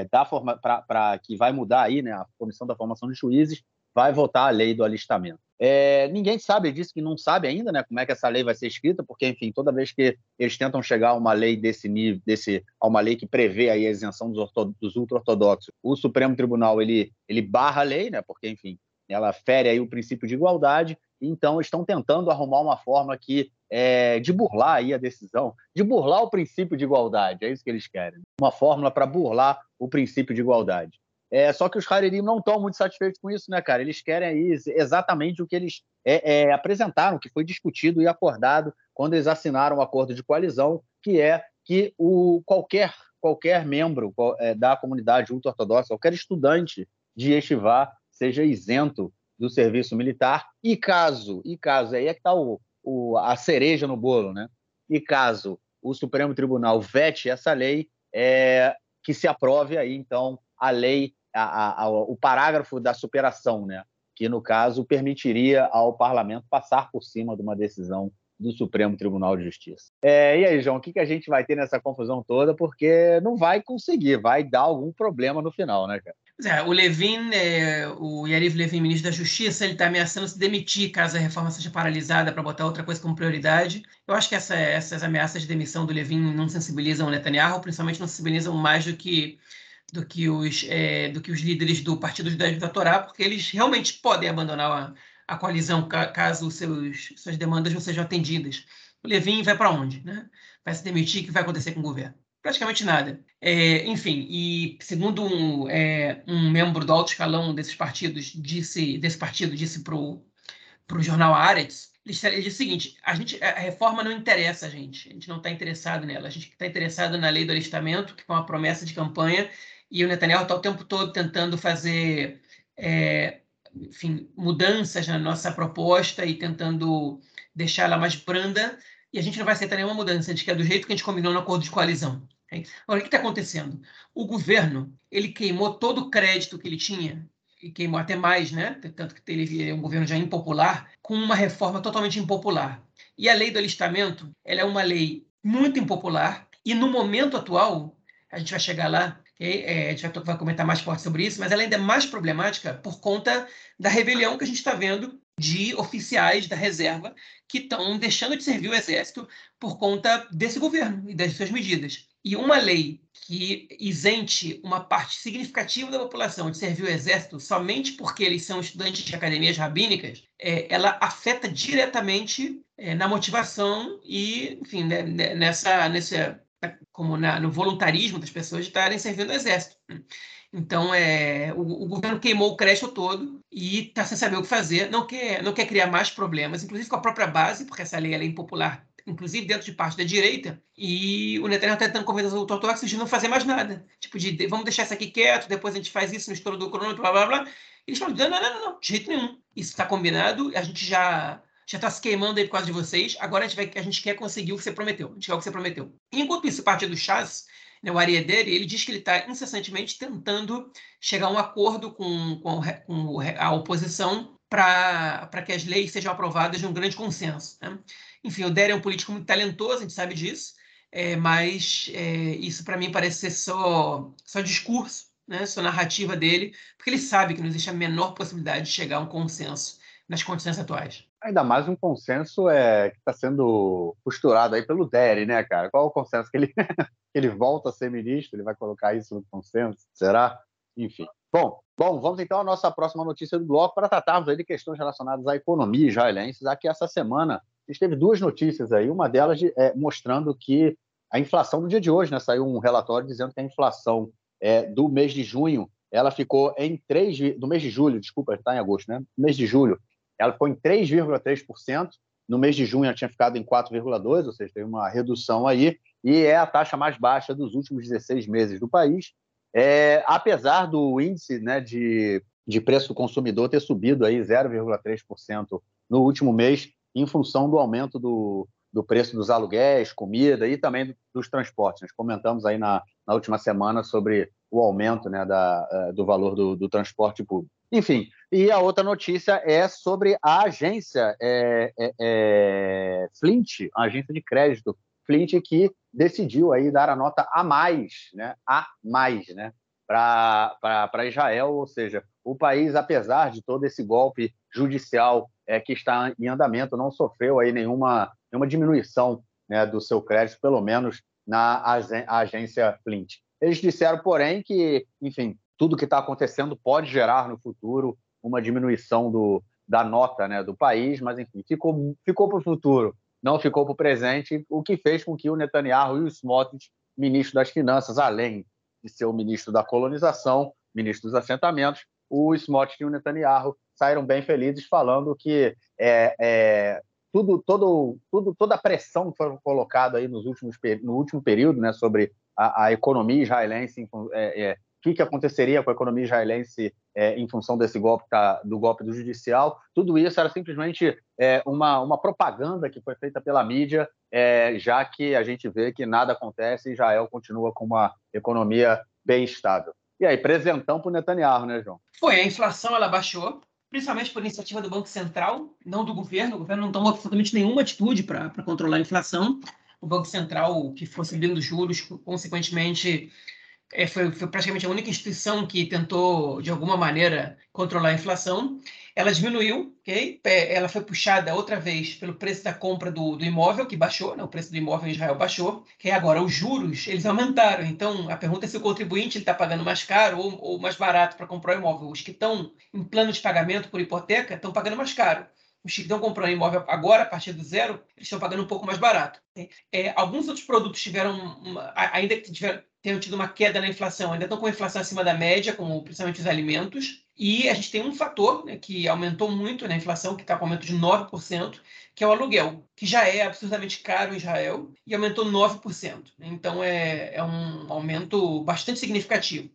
é, da forma para que vai mudar aí, né, a comissão da formação de juízes, vai votar a lei do alistamento. É, ninguém sabe, disse que não sabe ainda né, como é que essa lei vai ser escrita, porque, enfim, toda vez que eles tentam chegar a uma lei desse nível, desse, a uma lei que prevê a isenção dos, dos ultra-ortodoxos, o Supremo Tribunal ele, ele barra a lei, né, porque, enfim, ela fere aí o princípio de igualdade, então estão tentando arrumar uma forma que é, de burlar aí a decisão, de burlar o princípio de igualdade, é isso que eles querem, uma fórmula para burlar o princípio de igualdade. É, só que os Harerim não estão muito satisfeitos com isso, né, cara? Eles querem aí exatamente o que eles é, é, apresentaram, que foi discutido e acordado quando eles assinaram o acordo de coalizão, que é que o, qualquer, qualquer membro é, da comunidade ultra-ortodoxa, qualquer estudante de Yeshiva seja isento do serviço militar e caso, e caso, aí é que está a cereja no bolo, né? E caso o Supremo Tribunal vete essa lei, é, que se aprove aí, então, a lei a, a, o parágrafo da superação, né? que, no caso, permitiria ao parlamento passar por cima de uma decisão do Supremo Tribunal de Justiça. É, e aí, João, o que, que a gente vai ter nessa confusão toda? Porque não vai conseguir, vai dar algum problema no final, né, cara? É, o Levin, é, o Yariv Levin, ministro da Justiça, ele está ameaçando se demitir caso a reforma seja paralisada para botar outra coisa como prioridade. Eu acho que essa, essas ameaças de demissão do Levin não sensibilizam o Netanyahu, principalmente não sensibilizam mais do que do que os, é, do que os líderes do Partido Judaico da Torá, porque eles realmente podem abandonar a, a coalizão caso seus, suas demandas não sejam atendidas. O Levin vai para onde? Né? Vai se demitir? O que vai acontecer com o governo? Praticamente nada. É, enfim, e segundo um, é, um, membro do alto escalão desses partidos, disse, desse partido, disse para o jornal Aretz, ele disse o seguinte: a, gente, a reforma não interessa a gente, a gente não está interessado nela, a gente está interessado na lei do alistamento, que foi uma promessa de campanha e o Netanyahu está o tempo todo tentando fazer é, enfim, mudanças na nossa proposta e tentando deixá-la mais branda, e a gente não vai aceitar nenhuma mudança, a gente quer do jeito que a gente combinou no acordo de coalizão. Agora, o que está acontecendo? O governo ele queimou todo o crédito que ele tinha, e queimou até mais, né? tanto que ele é um governo já impopular, com uma reforma totalmente impopular. E a lei do alistamento ela é uma lei muito impopular, e no momento atual, a gente vai chegar lá, Okay? É, a gente vai comentar mais forte sobre isso, mas ela ainda é mais problemática por conta da rebelião que a gente está vendo de oficiais da reserva que estão deixando de servir o exército por conta desse governo e das suas medidas. E uma lei que isente uma parte significativa da população de servir o exército somente porque eles são estudantes de academias rabínicas, é, ela afeta diretamente é, na motivação e, enfim, né, né nessa, nessa como na, no voluntarismo das pessoas de estarem servindo o exército. Então, é, o, o, governo queimou o crédito todo e está sem saber o que fazer, não quer, não quer criar mais problemas, inclusive com a própria base, porque essa lei é impopular, inclusive dentro de parte da direita, e o Netanyahu está tentando convencer os ortodoxos de não fazer mais nada. Tipo, de, vamos deixar isso aqui quieto, depois a gente faz isso no estouro do cronômetro, blá, blá, blá. Eles falam, não, não, não, não, de jeito nenhum. Isso está combinado, a gente já já está se queimando aí por causa de vocês, agora a gente, vai, a gente quer conseguir o que você prometeu, a gente quer o que você prometeu. Enquanto isso, o partido Chas, né, o Ariederi, ele diz que ele está incessantemente tentando chegar a um acordo com, com, com a oposição para que as leis sejam aprovadas de um grande consenso. Né? Enfim, o Deri é um político muito talentoso, a gente sabe disso, é, mas é, isso para mim parece ser só, só discurso, né, só narrativa dele, porque ele sabe que não existe a menor possibilidade de chegar a um consenso nas condições atuais. Ainda mais um consenso é, que está sendo costurado aí pelo Deri, né, cara? Qual é o consenso? Que ele, ele volta a ser ministro? Ele vai colocar isso no consenso? Será? Enfim. Bom, bom, vamos então à nossa próxima notícia do bloco para tratarmos aí de questões relacionadas à economia israelense. Aqui essa semana a gente teve duas notícias aí, uma delas é, mostrando que a inflação no dia de hoje, né, saiu um relatório dizendo que a inflação é, do mês de junho ela ficou em 3, do mês de julho, desculpa, está em agosto, né? Mês de julho, ela ficou em 3,3%. No mês de junho, ela tinha ficado em 4,2%, ou seja, teve uma redução aí, e é a taxa mais baixa dos últimos 16 meses do país. É, apesar do índice né, de, de preço do consumidor ter subido aí 0,3% no último mês, em função do aumento do, do preço dos aluguéis, comida e também dos transportes. Nós comentamos aí na, na última semana sobre o aumento né, da, eh, do valor do, do transporte público. Enfim, e a outra notícia é sobre a agência é, é, é, Flint, a agência de crédito Flint, que decidiu aí dar a nota a mais, né, a mais, né, para Israel, ou seja, o país, apesar de todo esse golpe judicial é, que está em andamento, não sofreu aí nenhuma, nenhuma diminuição né, do seu crédito, pelo menos na agência Flint. Eles disseram, porém, que, enfim, tudo que está acontecendo pode gerar no futuro uma diminuição do, da nota né, do país, mas enfim, ficou, ficou para o futuro, não ficou para o presente, o que fez com que o Netanyahu e o Smotrich, ministro das Finanças, além de ser o ministro da colonização, ministro dos assentamentos, o Smotrich e o Netanyahu saíram bem felizes falando que é, é, tudo, todo, tudo, toda a pressão que foi colocada aí nos últimos, no último período né, sobre a, a economia israelense é, é que, que aconteceria com a economia israelense é, em função desse golpe tá, do golpe do judicial. Tudo isso era simplesmente é, uma, uma propaganda que foi feita pela mídia, é, já que a gente vê que nada acontece e Israel continua com uma economia bem estável. E aí, presentão para o Netanyahu, né, João? Foi, a inflação ela baixou, principalmente por iniciativa do Banco Central, não do governo. O governo não tomou absolutamente nenhuma atitude para controlar a inflação. O Banco Central, que fosse subindo juros, consequentemente é, foi, foi, praticamente a única instituição que tentou, de alguma maneira, controlar a inflação. Ela diminuiu, okay? ela foi puxada outra vez pelo preço da compra do, do imóvel, que baixou, né? o preço do imóvel em Israel baixou, que agora os juros eles aumentaram. Então, a pergunta é se o contribuinte está pagando mais caro ou, ou mais barato para comprar o imóvel. Os que estão em plano de pagamento por hipoteca estão pagando mais caro os que estão comprando imóvel agora, a partir do zero, eles estão pagando um pouco mais barato. É, alguns outros produtos tiveram, uma, ainda que tiveram, tenham tido uma queda na inflação, ainda estão com a inflação acima da média, como principalmente os alimentos. E a gente tem um fator né, que aumentou muito na inflação, que está com aumento de 9%, que é o aluguel, que já é absurdamente caro em Israel e aumentou 9%. Então é, é um aumento bastante significativo.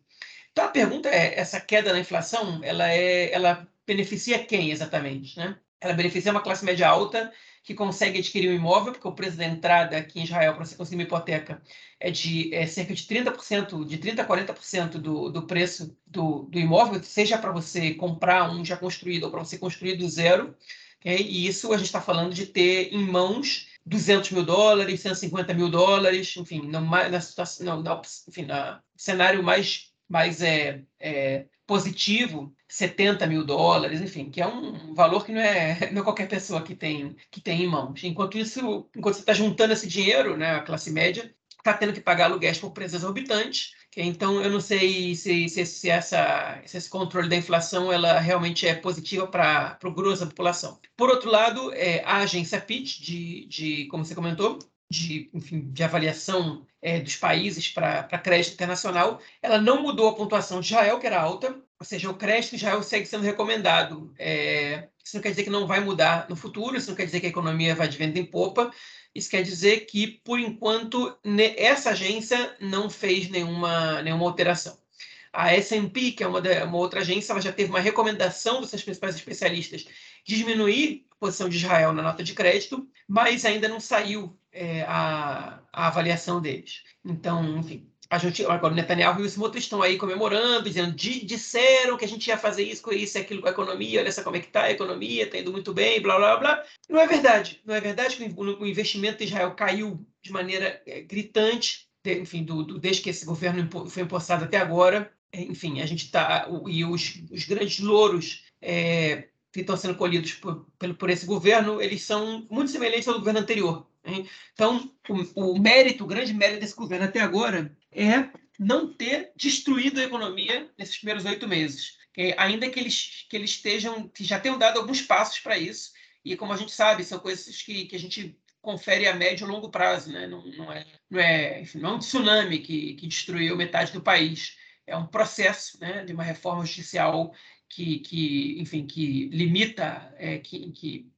Então a pergunta é, essa queda na inflação, ela, é, ela beneficia quem exatamente? Né? Ela beneficia uma classe média alta que consegue adquirir um imóvel, porque o preço da entrada aqui em Israel para você conseguir uma hipoteca é de é cerca de 30%, de 30% a 40% do, do preço do, do imóvel, seja para você comprar um já construído ou para você construir do zero. Okay? E isso a gente está falando de ter em mãos 200 mil dólares, 150 mil dólares, enfim, na, na, na, enfim, na, cenário mais, mais é, é, positivo, 70 mil dólares, enfim, que é um valor que não é, não é qualquer pessoa que tem, que tem em mãos. Enquanto isso, enquanto você está juntando esse dinheiro, né, a classe média está tendo que pagar aluguéis por preços exorbitantes, então eu não sei se, se, se, essa, se esse controle da inflação ela realmente é positiva para o grosso da população. Por outro lado, é, a agência Pitch, de, de, como você comentou, de, enfim, de avaliação é, dos países para crédito internacional, ela não mudou a pontuação de Israel, que era alta, ou seja, o crédito de Israel segue sendo recomendado. É, isso não quer dizer que não vai mudar no futuro, isso não quer dizer que a economia vai de venda em popa, isso quer dizer que, por enquanto, essa agência não fez nenhuma, nenhuma alteração. A S&P, que é uma, uma, outra agência, ela já teve uma recomendação dos seus principais especialistas diminuir a posição de Israel na nota de crédito, mas ainda não saiu é, a, a, avaliação deles. Então, enfim, a gente, agora o Netanyahu e o Smotrich estão aí comemorando, dizendo, disseram que a gente ia fazer isso, isso e aquilo com a economia, olha só como é que está a economia, está indo muito bem, blá, blá, blá. Não é verdade. Não é verdade que o investimento em Israel caiu de maneira é, gritante, enfim, do, do, desde que esse governo foi impostado até agora. Enfim, a gente está... E os, os grandes louros é, que estão sendo colhidos por, por esse governo, eles são muito semelhantes ao governo anterior. Hein? Então, o, o, mérito, o grande mérito desse governo até agora é não ter destruído a economia nesses primeiros oito meses. ainda que eles, que eles estejam, que já tenham dado alguns passos para isso, e como a gente sabe, são coisas que, que a gente confere a médio e longo prazo, né? não, não, é, não, é, enfim, não é um tsunami que, que destruiu metade do país, é um processo né, de uma reforma judicial que, que, enfim, que limita é, que, que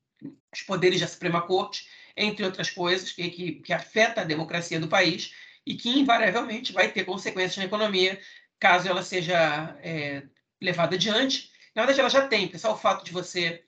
os poderes da Suprema Corte, entre outras coisas, que, que, que afeta a democracia do país e que invariavelmente vai ter consequências na economia caso ela seja é, levada adiante. Na verdade, ela já tem, porque só o fato de você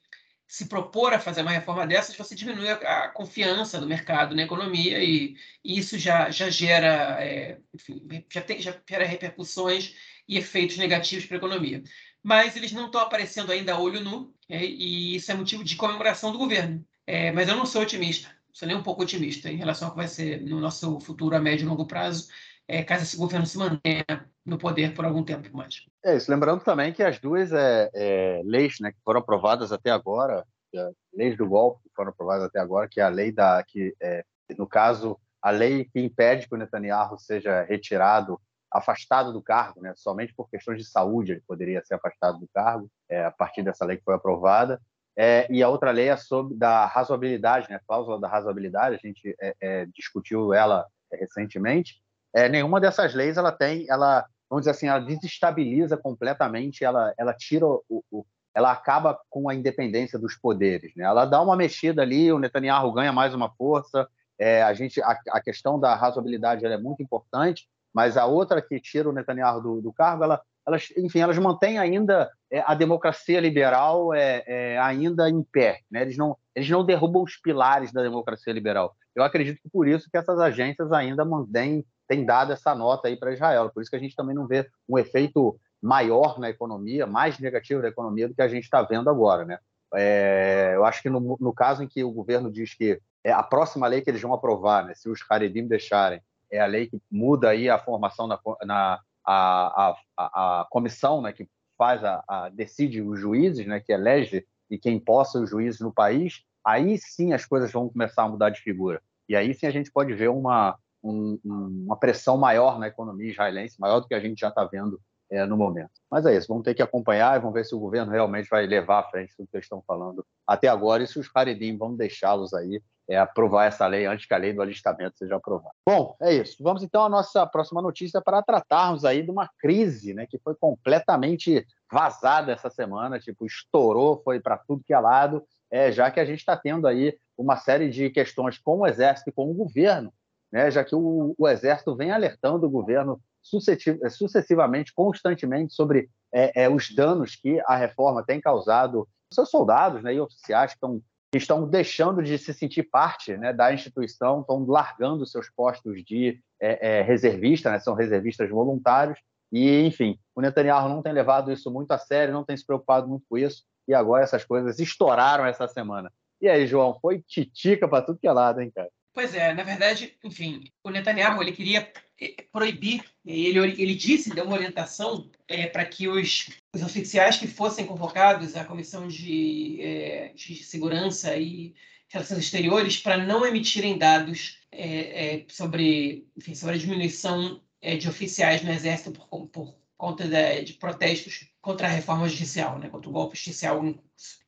se propor a fazer uma reforma dessas, você diminui a, a confiança do mercado na economia e, e isso já, já gera, é, enfim, já, tem, já gera repercussões e efeitos negativos para a economia mas eles não estão aparecendo ainda a olho nu, é, e isso é motivo de comemoração do governo. É, mas eu não sou otimista, sou nem um pouco otimista em relação ao que vai ser no nosso futuro a médio e longo prazo, é, caso esse governo se mantenha no poder por algum tempo mais. É isso, lembrando também que as duas é, é, leis né, que foram aprovadas até agora, é, leis do golpe que foram aprovadas até agora, que é a lei da que, é, no caso, a lei que impede que o Netanyahu seja retirado afastado do cargo, né? somente por questões de saúde ele poderia ser afastado do cargo, é, a partir dessa lei que foi aprovada. É, e a outra lei é sobre da razoabilidade, né? cláusula da razoabilidade, a gente é, é discutiu ela é, recentemente. É, nenhuma dessas leis ela tem, ela, vamos dizer assim, ela desestabiliza completamente, ela, ela tira o, o ela acaba com a independência dos poderes, né? Ela dá uma mexida ali, o Netanyahu ganha mais uma força. É, a gente, a, a, questão da razoabilidade é muito importante, mas a outra que tira o Netanyahu do, do cargo, ela, elas, enfim, elas mantêm ainda é, a democracia liberal é, é, ainda em pé. Né? Eles, não, eles não derrubam os pilares da democracia liberal. Eu acredito que por isso que essas agências ainda mantêm, têm dado essa nota aí para Israel. Por isso que a gente também não vê um efeito maior na economia, mais negativo na economia do que a gente está vendo agora. Né? É, eu acho que no, no, caso em que o governo diz que é a próxima lei que eles vão aprovar, né, se os Haredim deixarem, é a lei que muda aí a formação na, na a, a, a, comissão né, que faz a, a, decide os juízes, né, que elege e quem possa os juízes no país, aí sim as coisas vão começar a mudar de figura. E aí sim a gente pode ver uma, um, uma pressão maior na economia israelense, maior do que a gente já está vendo é, no momento. Mas é isso, vamos ter que acompanhar e vamos ver se o governo realmente vai levar à frente tudo que eles estão falando até agora e se os Haredim vão deixá-los aí é, aprovar essa lei antes que a lei do alistamento seja aprovada. Bom, é isso. Vamos então à nossa próxima notícia para tratarmos aí de uma crise né, que foi completamente vazada essa semana, tipo, estourou, foi para tudo que é lado, é, já que a gente está tendo aí uma série de questões com o Exército e com o governo, né, já que o, o Exército vem alertando o governo sucessivamente, constantemente, sobre é, é, os danos que a reforma tem causado seus soldados né, e oficiais que estão estão deixando de se sentir parte né, da instituição, estão largando seus postos de é, é, reservista, né, são reservistas voluntários, e, enfim, o Netanyahu não tem levado isso muito a sério, não tem se preocupado muito com isso, e agora essas coisas estouraram essa semana. E aí, João, foi titica para tudo que é lado, hein, cara? Pois é, na verdade, enfim, o Netanyahu ele queria eh, proibir, ele, ele disse, deu uma orientação é, para que os, os, oficiais que fossem convocados à Comissão de, é, de Segurança e Relações Exteriores para não emitirem dados é, sobre, enfim, sobre a diminuição de oficiais no Exército por, por conta de, de, protestos contra a reforma judicial, né, contra o golpe judicial.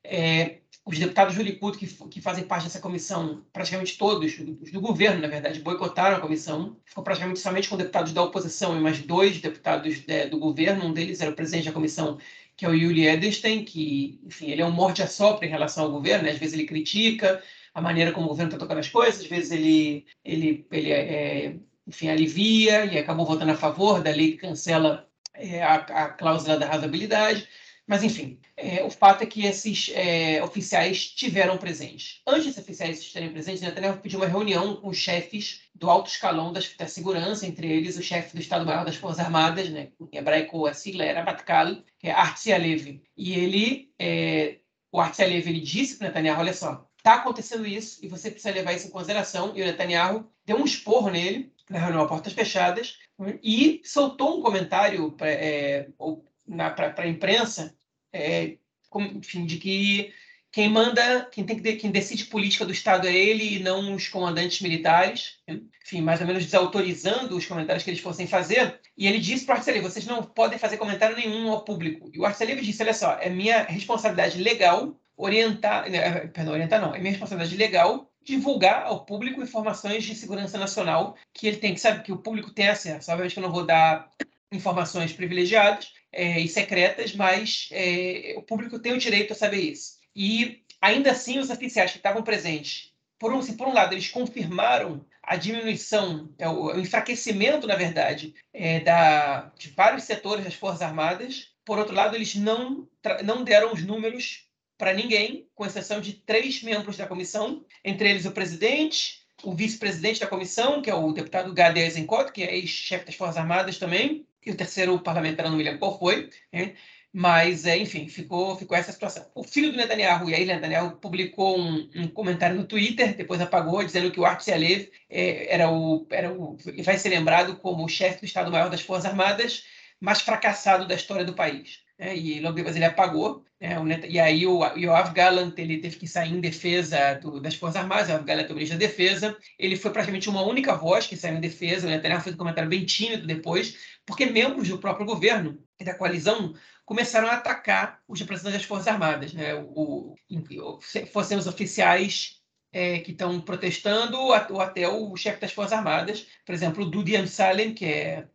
É, os deputados do Likud que, que fazem parte dessa comissão, praticamente todos, os do governo, na verdade, boicotaram a comissão. Ficou praticamente somente com deputados da oposição e mais dois deputados de, do governo. Um deles era o presidente da comissão, que é o Yuli Edelstein, que, enfim, ele é um morde-a-sopra em relação ao governo. Né? Às vezes ele critica a maneira como o governo está tocando as coisas, às vezes ele, ele, ele é, enfim, alivia e acabou votando a favor da lei que cancela é, a, a cláusula da razoabilidade. Mas, enfim, é, o fato é que esses é, oficiais tiveram presentes. Antes desses oficiais estarem presentes, Netanyahu pediu uma reunião com os chefes do alto escalão das, da segurança, entre eles o chefe do Estado-Maior das Forças Armadas, né, em hebraico a sigla era Batkal, que é Artzi Alevi. E ele, é, o Artzi Alevi, ele disse para Netanyahu, olha só, está acontecendo isso e você precisa levar isso em consideração. E o Netanyahu deu um esporro nele, na reunião a portas fechadas, e soltou um comentário é, para a imprensa, é, enfim, de que quem manda, quem tem que quem decide política do Estado é ele e não os comandantes militares, enfim, mais ou menos desautorizando os comentários que eles fossem fazer. E ele disse para o Arceleve, vocês não podem fazer comentário nenhum ao público. E o Arceleve disse, olha só, é minha responsabilidade legal orientar, né, perdão, orientar não, é minha responsabilidade legal divulgar ao público informações de segurança nacional que ele tem que saber que o público tem acesso. Obviamente que eu não vou dar informações privilegiadas é, e secretas, mas é, o público tem o direito a saber isso. E ainda assim, os oficiais que estavam presentes, por um, se por um lado eles confirmaram a diminuição, é, o, enfraquecimento, na verdade, é, da, de vários setores das Forças Armadas, por outro lado, eles não, não deram os números para ninguém, com exceção de três membros da comissão, entre eles o presidente, o vice-presidente da comissão, que é o deputado Gadi Eisenkot, que é ex-chefe das Forças Armadas também, e o terceiro parlamentar, não me lembro qual foi, né? mas, é, enfim, ficou, ficou essa situação. O filho do Netanyahu, Yair Netanyahu, publicou um, um comentário no Twitter, depois apagou, dizendo que o Artsy Alev é, era o, era o, vai ser lembrado como o chefe do Estado-Maior das Forças Armadas mais fracassado da história do país né, e logo depois ele apagou. Né, e aí o Yoav Gallant ele teve que sair em defesa do, das Forças Armadas, o Yoav Gallant é o ministro da Defesa. Ele foi praticamente uma única voz que saiu em defesa. O Netanyahu fez um comentário bem tímido depois, porque membros do próprio governo e da coalizão começaram a atacar os representantes das Forças Armadas, né, o, o, fossem os oficiais é, que estão protestando ou até o chefe das Forças Armadas, por exemplo, o Dudi Amsalem, que é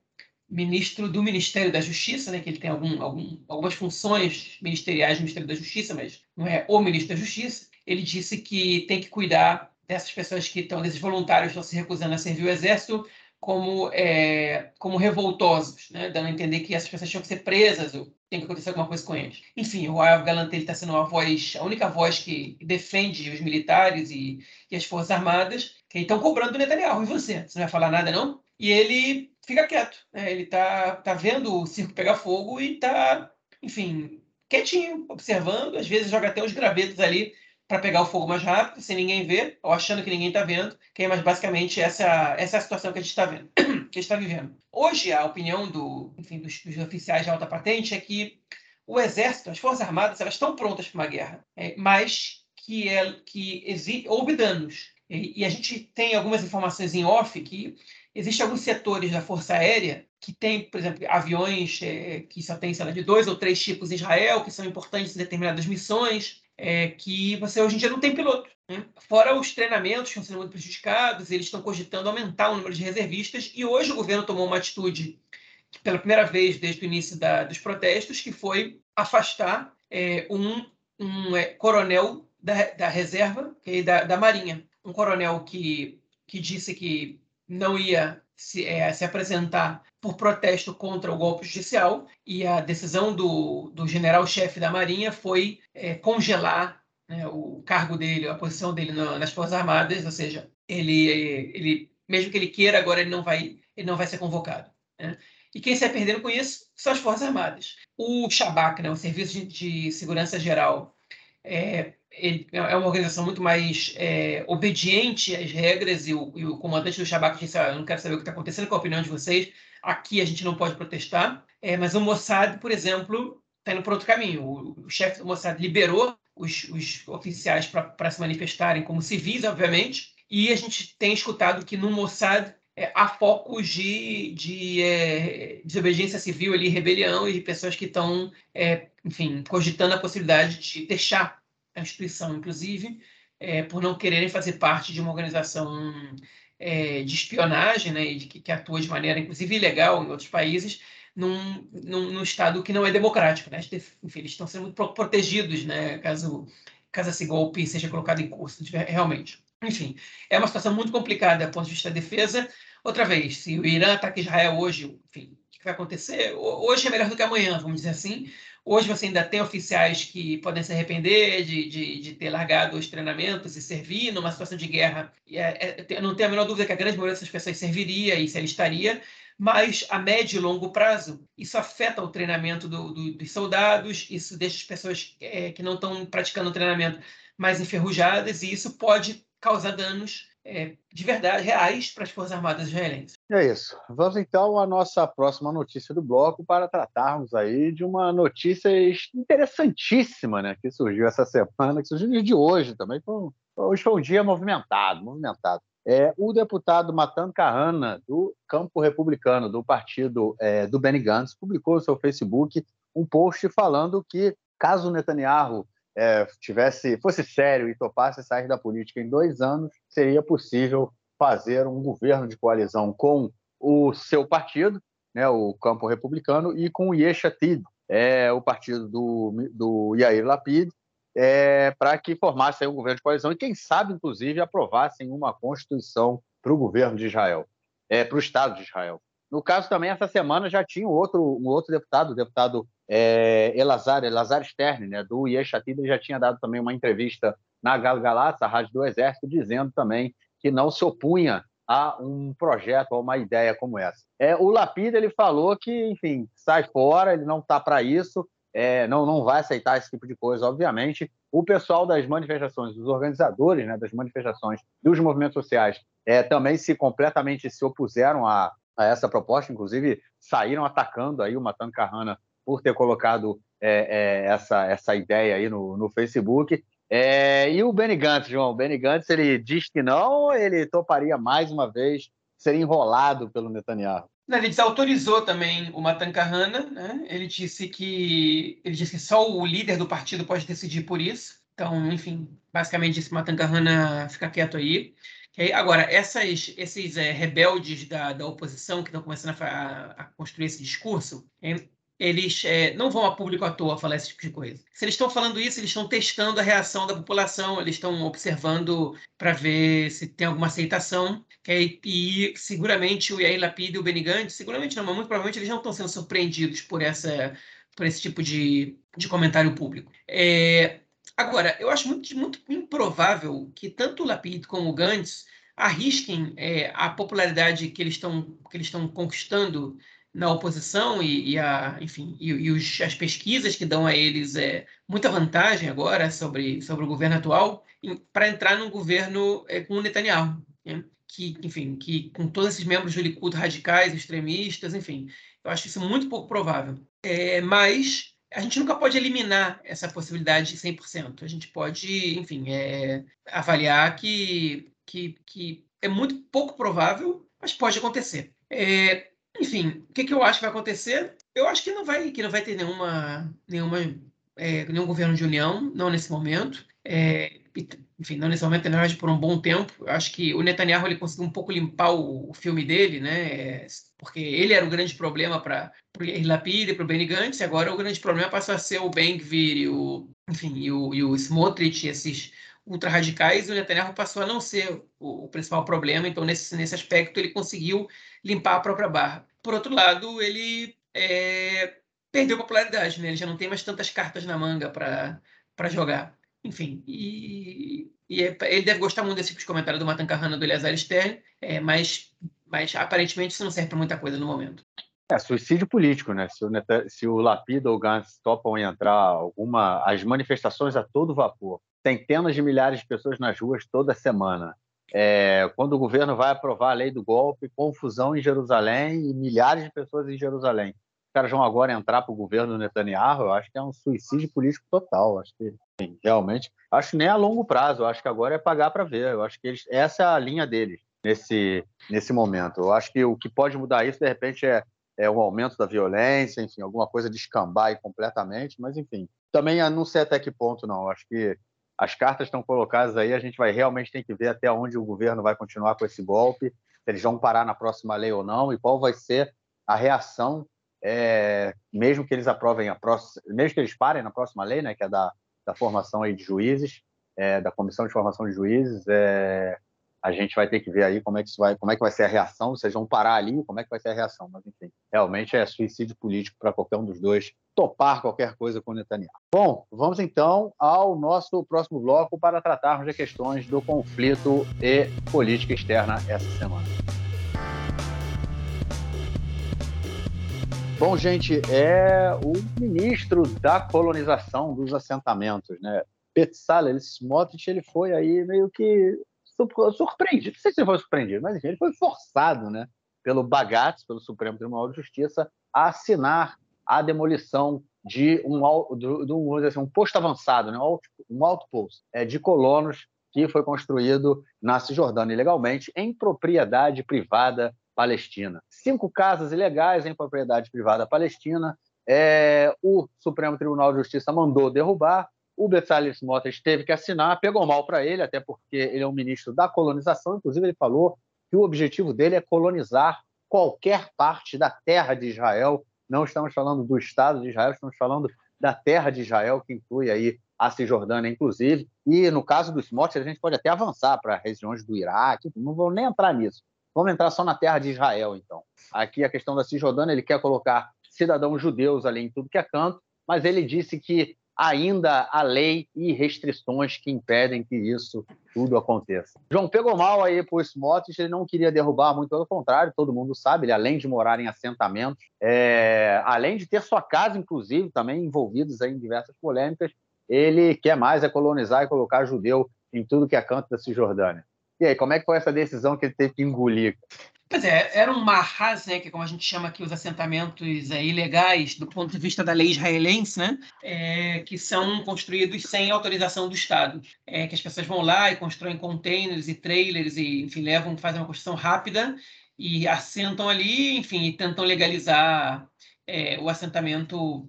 ministro do Ministério da Justiça, né, que ele tem algum, algum, algumas funções ministeriais no Ministério da Justiça, mas não é o ministro da Justiça, ele disse que tem que cuidar dessas pessoas que estão, desses voluntários que estão se recusando a servir o Exército, como, é, como revoltosos, né, dando a entender que essas pessoas tinham que ser presas ou tem que acontecer alguma coisa com eles. Enfim, o Ayo Galante está sendo a voz, a única voz que defende os militares e, e as forças armadas, que estão cobrando do Netanyahu. E você? Você não vai falar nada, não? E ele fica quieto. Né? Ele tá, tá vendo o circo pegar fogo e tá, enfim, quietinho, observando. Às vezes joga até os gravetos ali para pegar o fogo mais rápido, sem ninguém ver, ou achando que ninguém está vendo. Que é, mas basicamente essa, essa é a situação que a gente está vendo, que a gente está vivendo. Hoje, a opinião do, enfim, dos, dos, oficiais de alta patente é que o exército, as forças armadas, elas estão prontas para uma guerra, é, mas que, é, que houve danos. E, e, a gente tem algumas informações em off que Existem alguns setores da Força Aérea que tem, por exemplo, aviões é, que só tem, sei lá, de dois ou três tipos em Israel, que são importantes em determinadas missões, é, que você hoje em dia não tem piloto. Né? Fora os treinamentos que estão sendo muito prejudicados, eles estão cogitando aumentar o número de reservistas, e hoje o governo tomou uma atitude, pela primeira vez desde o início da, dos protestos, que foi afastar é, um, um é, coronel da, da reserva, da, da Marinha. Um coronel que, que disse que não ia se, é, se, apresentar por protesto contra o golpe judicial e a decisão do, do general-chefe da Marinha foi é, congelar né, o cargo dele, a posição dele no, nas Forças Armadas, ou seja, ele, ele, mesmo que ele queira, agora ele não vai, ele não vai ser convocado. Né? E quem sai perdendo com isso são as Forças Armadas. O Shabak, né, o Serviço de, de Segurança Geral, é, é uma organização muito mais é, obediente às regras e o, e o comandante do Shabak disse, ah, eu não quero saber o que está acontecendo, qual a opinião de vocês, aqui a gente não pode protestar. É, mas o Mossad, por exemplo, está indo por outro caminho. O, o chefe do Mossad liberou os, os oficiais para se manifestarem como civis, obviamente, e a gente tem escutado que no Mossad é, há focos de, de é, desobediência civil, ali, rebelião, e pessoas que estão, é, enfim, cogitando a possibilidade de deixar a instituição, inclusive, é, por não quererem fazer parte de uma organização é, de espionagem, né, de que, atua de maneira, inclusive, ilegal em outros países, num, num, num Estado que não é democrático. Né? Enfim, eles estão sendo protegidos, né, caso, caso esse golpe seja colocado em curso, realmente. Enfim, é uma situação muito complicada do ponto de vista da defesa. Outra vez, se o Irã ataca Israel hoje, enfim, o que vai acontecer? Hoje é melhor do que amanhã, vamos dizer assim. Hoje você ainda tem oficiais que podem se arrepender de, de, de ter largado os treinamentos e servir numa situação de guerra. É, é, não tenho a menor dúvida que a grande maioria dessas pessoas serviria e se alistaria, mas a médio e longo prazo, isso afeta o treinamento do, do, dos soldados, isso deixa as pessoas é, que não estão praticando o treinamento mais enferrujadas, e isso pode causar danos é, de verdade, reais para as Forças Armadas israelenses. É isso. Vamos então à nossa próxima notícia do bloco para tratarmos aí de uma notícia interessantíssima né, que surgiu essa semana, que surgiu de hoje também. Foi, hoje foi um dia movimentado, movimentado. É, o deputado Matan Kahana, do campo republicano do partido é, do Benny Gantz, publicou no seu Facebook um post falando que, caso Netanyahu é, tivesse, fosse sério e topasse sair da política em dois anos, seria possível fazer um governo de coalizão com o seu partido, né, o campo republicano, e com o Yesh Atid, é, o partido do, do Yair Lapid, é, para que formassem um governo de coalizão e, quem sabe, inclusive, aprovassem uma constituição para o governo de Israel, é, para o Estado de Israel. No caso também, essa semana já tinha outro, um outro deputado, o deputado é, Elazar, Elazar Stern, né, do Yeshatid, já tinha dado também uma entrevista na Galgalatz, a rádio do Exército, dizendo também que não se opunha a um projeto, a uma ideia como essa. É, o Lapida ele falou que, enfim, sai fora, ele não está para isso, é, não, não vai aceitar esse tipo de coisa, obviamente. O pessoal das manifestações, os organizadores né, das manifestações dos movimentos sociais, é, também se completamente se opuseram a, a essa proposta, inclusive saíram atacando aí o Matan Kahana por ter colocado é, é, essa, essa ideia aí no, no Facebook. É, e o Benny Gantz, João? O Benny Gantz, ele diz que não, ele toparia mais uma vez ser enrolado pelo Netanyahu? Ele desautorizou também o Matan Kahana, né? Ele disse que ele disse que só o líder do partido pode decidir por isso. Então, enfim, basicamente disse Matan Kahana fica quieto aí. Okay? Agora, essas, esses é, rebeldes da, da oposição que estão começando a, a, construir esse discurso, eles é, não vão a público à toa falar esse tipo de coisa. Se eles estão falando isso, eles estão testando a reação da população, eles estão observando para ver se tem alguma aceitação. Okay? E seguramente o Yair Lapid e o Benny Gantz, seguramente não, mas muito provavelmente eles não estão sendo surpreendidos por, essa, por esse tipo de, de comentário público. É, Agora, eu acho muito, muito improvável que tanto o Lapid como o Gantz arrisquem é, a popularidade que eles estão conquistando na oposição e, e a, enfim, e, e os, as pesquisas que dão a eles é, muita vantagem agora sobre, sobre o governo atual para entrar num governo é, com o Netanyahu, né? que, enfim, que com todos esses membros do Likud radicais, extremistas, enfim, eu acho isso muito pouco provável. É, mas a gente nunca pode eliminar essa possibilidade de 100%. A gente pode, enfim, é, avaliar que, que, que é muito pouco provável, mas pode acontecer. É, enfim, o que, que, eu acho que vai acontecer? Eu acho que não vai, que não vai ter nenhuma, nenhuma, é, nenhum governo de união, não nesse momento. É, enfim, não nesse momento, na verdade, por um bom tempo. Eu acho que o Netanyahu ele conseguiu um pouco limpar o, o filme dele, né? Porque ele era o grande problema para o Yair Lapid e para o Benny Gantz, e agora o grande problema passou a ser o Ben-Gvir o, enfim, e o, e o Smotrich, esses ultra-radicais, e o Netanyahu passou a não ser o, o, principal problema, então nesse, nesse aspecto ele conseguiu limpar a própria barra. Por outro lado, ele é, perdeu popularidade, né? ele já não tem mais tantas cartas na manga para jogar. Enfim, e, e é, ele deve gostar muito desse de comentário do Matan Kahana do Eleazar Stern, é, mas, mas aparentemente isso não serve para muita coisa no momento. É suicídio político, né? Se o, se o Lapida ou o Gantz topam entrar alguma as manifestações a todo vapor centenas de milhares de pessoas nas ruas toda semana. É, quando o governo vai aprovar a lei do golpe, confusão em Jerusalém e milhares de pessoas em Jerusalém. Os caras vão agora entrar para o governo Netanyahu, eu acho que é um suicídio político total. Acho que sim, realmente, acho que nem a longo prazo, acho que agora é pagar para ver. Eu acho que eles, essa é a linha deles nesse, nesse momento. Eu acho que o que pode mudar isso, de repente, é, é o aumento da violência, enfim, alguma coisa de escambar completamente, mas enfim. Também não sei até que ponto, não. Acho que as cartas estão colocadas aí, a gente vai realmente ter que ver até onde o governo vai continuar com esse golpe, se eles vão parar na próxima lei ou não, e qual vai ser a reação, é, mesmo que eles aprovem a próxima, mesmo que eles parem na próxima lei, né, que é da, da formação aí de juízes, é, da comissão de formação de juízes, é, a gente vai ter que ver aí como é que vai, como é que vai ser a reação, vocês vão parar ali, como é que vai ser a reação, mas enfim, realmente é suicídio político para qualquer um dos dois topar qualquer coisa com Netanyahu. Bom, vamos então ao nosso próximo bloco para tratarmos de questões do conflito e política externa essa semana. Bom, gente, é o ministro da colonização dos assentamentos, né? Bezalel Smotrich, ele foi aí meio que surpreendido, não sei se ele foi surpreendido, mas enfim, ele foi forçado né, pelo Bagatz, pelo Supremo Tribunal de Justiça, a assinar a demolição de um, de um, assim, um posto avançado, né, um outpost é, de colonos que foi construído na Cisjordânia ilegalmente em propriedade privada palestina. Cinco casas ilegais em propriedade privada palestina. É, o Supremo Tribunal de Justiça mandou derrubar, o Bezalel Smotrich teve que assinar, pegou mal para ele, até porque ele é um ministro da colonização. Inclusive, ele falou que o objetivo dele é colonizar qualquer parte da terra de Israel. Não estamos falando do Estado de Israel, estamos falando da terra de Israel, que inclui aí a Cisjordânia, inclusive. E no caso do Smotrich, a gente pode até avançar para regiões do Iraque. Não vou nem entrar nisso. Vamos entrar só na terra de Israel, então. Aqui a questão da Cisjordânia, ele quer colocar cidadãos judeus ali em tudo que é canto, mas ele disse que ainda a lei e restrições que impedem que isso tudo aconteça. João pegou mal aí por Smotrich, ele não queria derrubar, muito pelo contrário, todo mundo sabe, ele além de morar em assentamentos, é, além de ter sua casa, inclusive, também envolvidos em diversas polêmicas, ele quer mais é colonizar e colocar judeu em tudo que é canto da Cisjordânia. E aí, como é que foi essa decisão que ele teve que engolir? Pois é, era um marras, né, que é como a gente chama aqui os assentamentos é, ilegais do ponto de vista da lei israelense, né, é, que são construídos sem autorização do Estado. É, que as pessoas vão lá e constroem containers e trailers e, enfim, levam, fazem uma construção rápida e assentam ali, enfim, e tentam legalizar é, o assentamento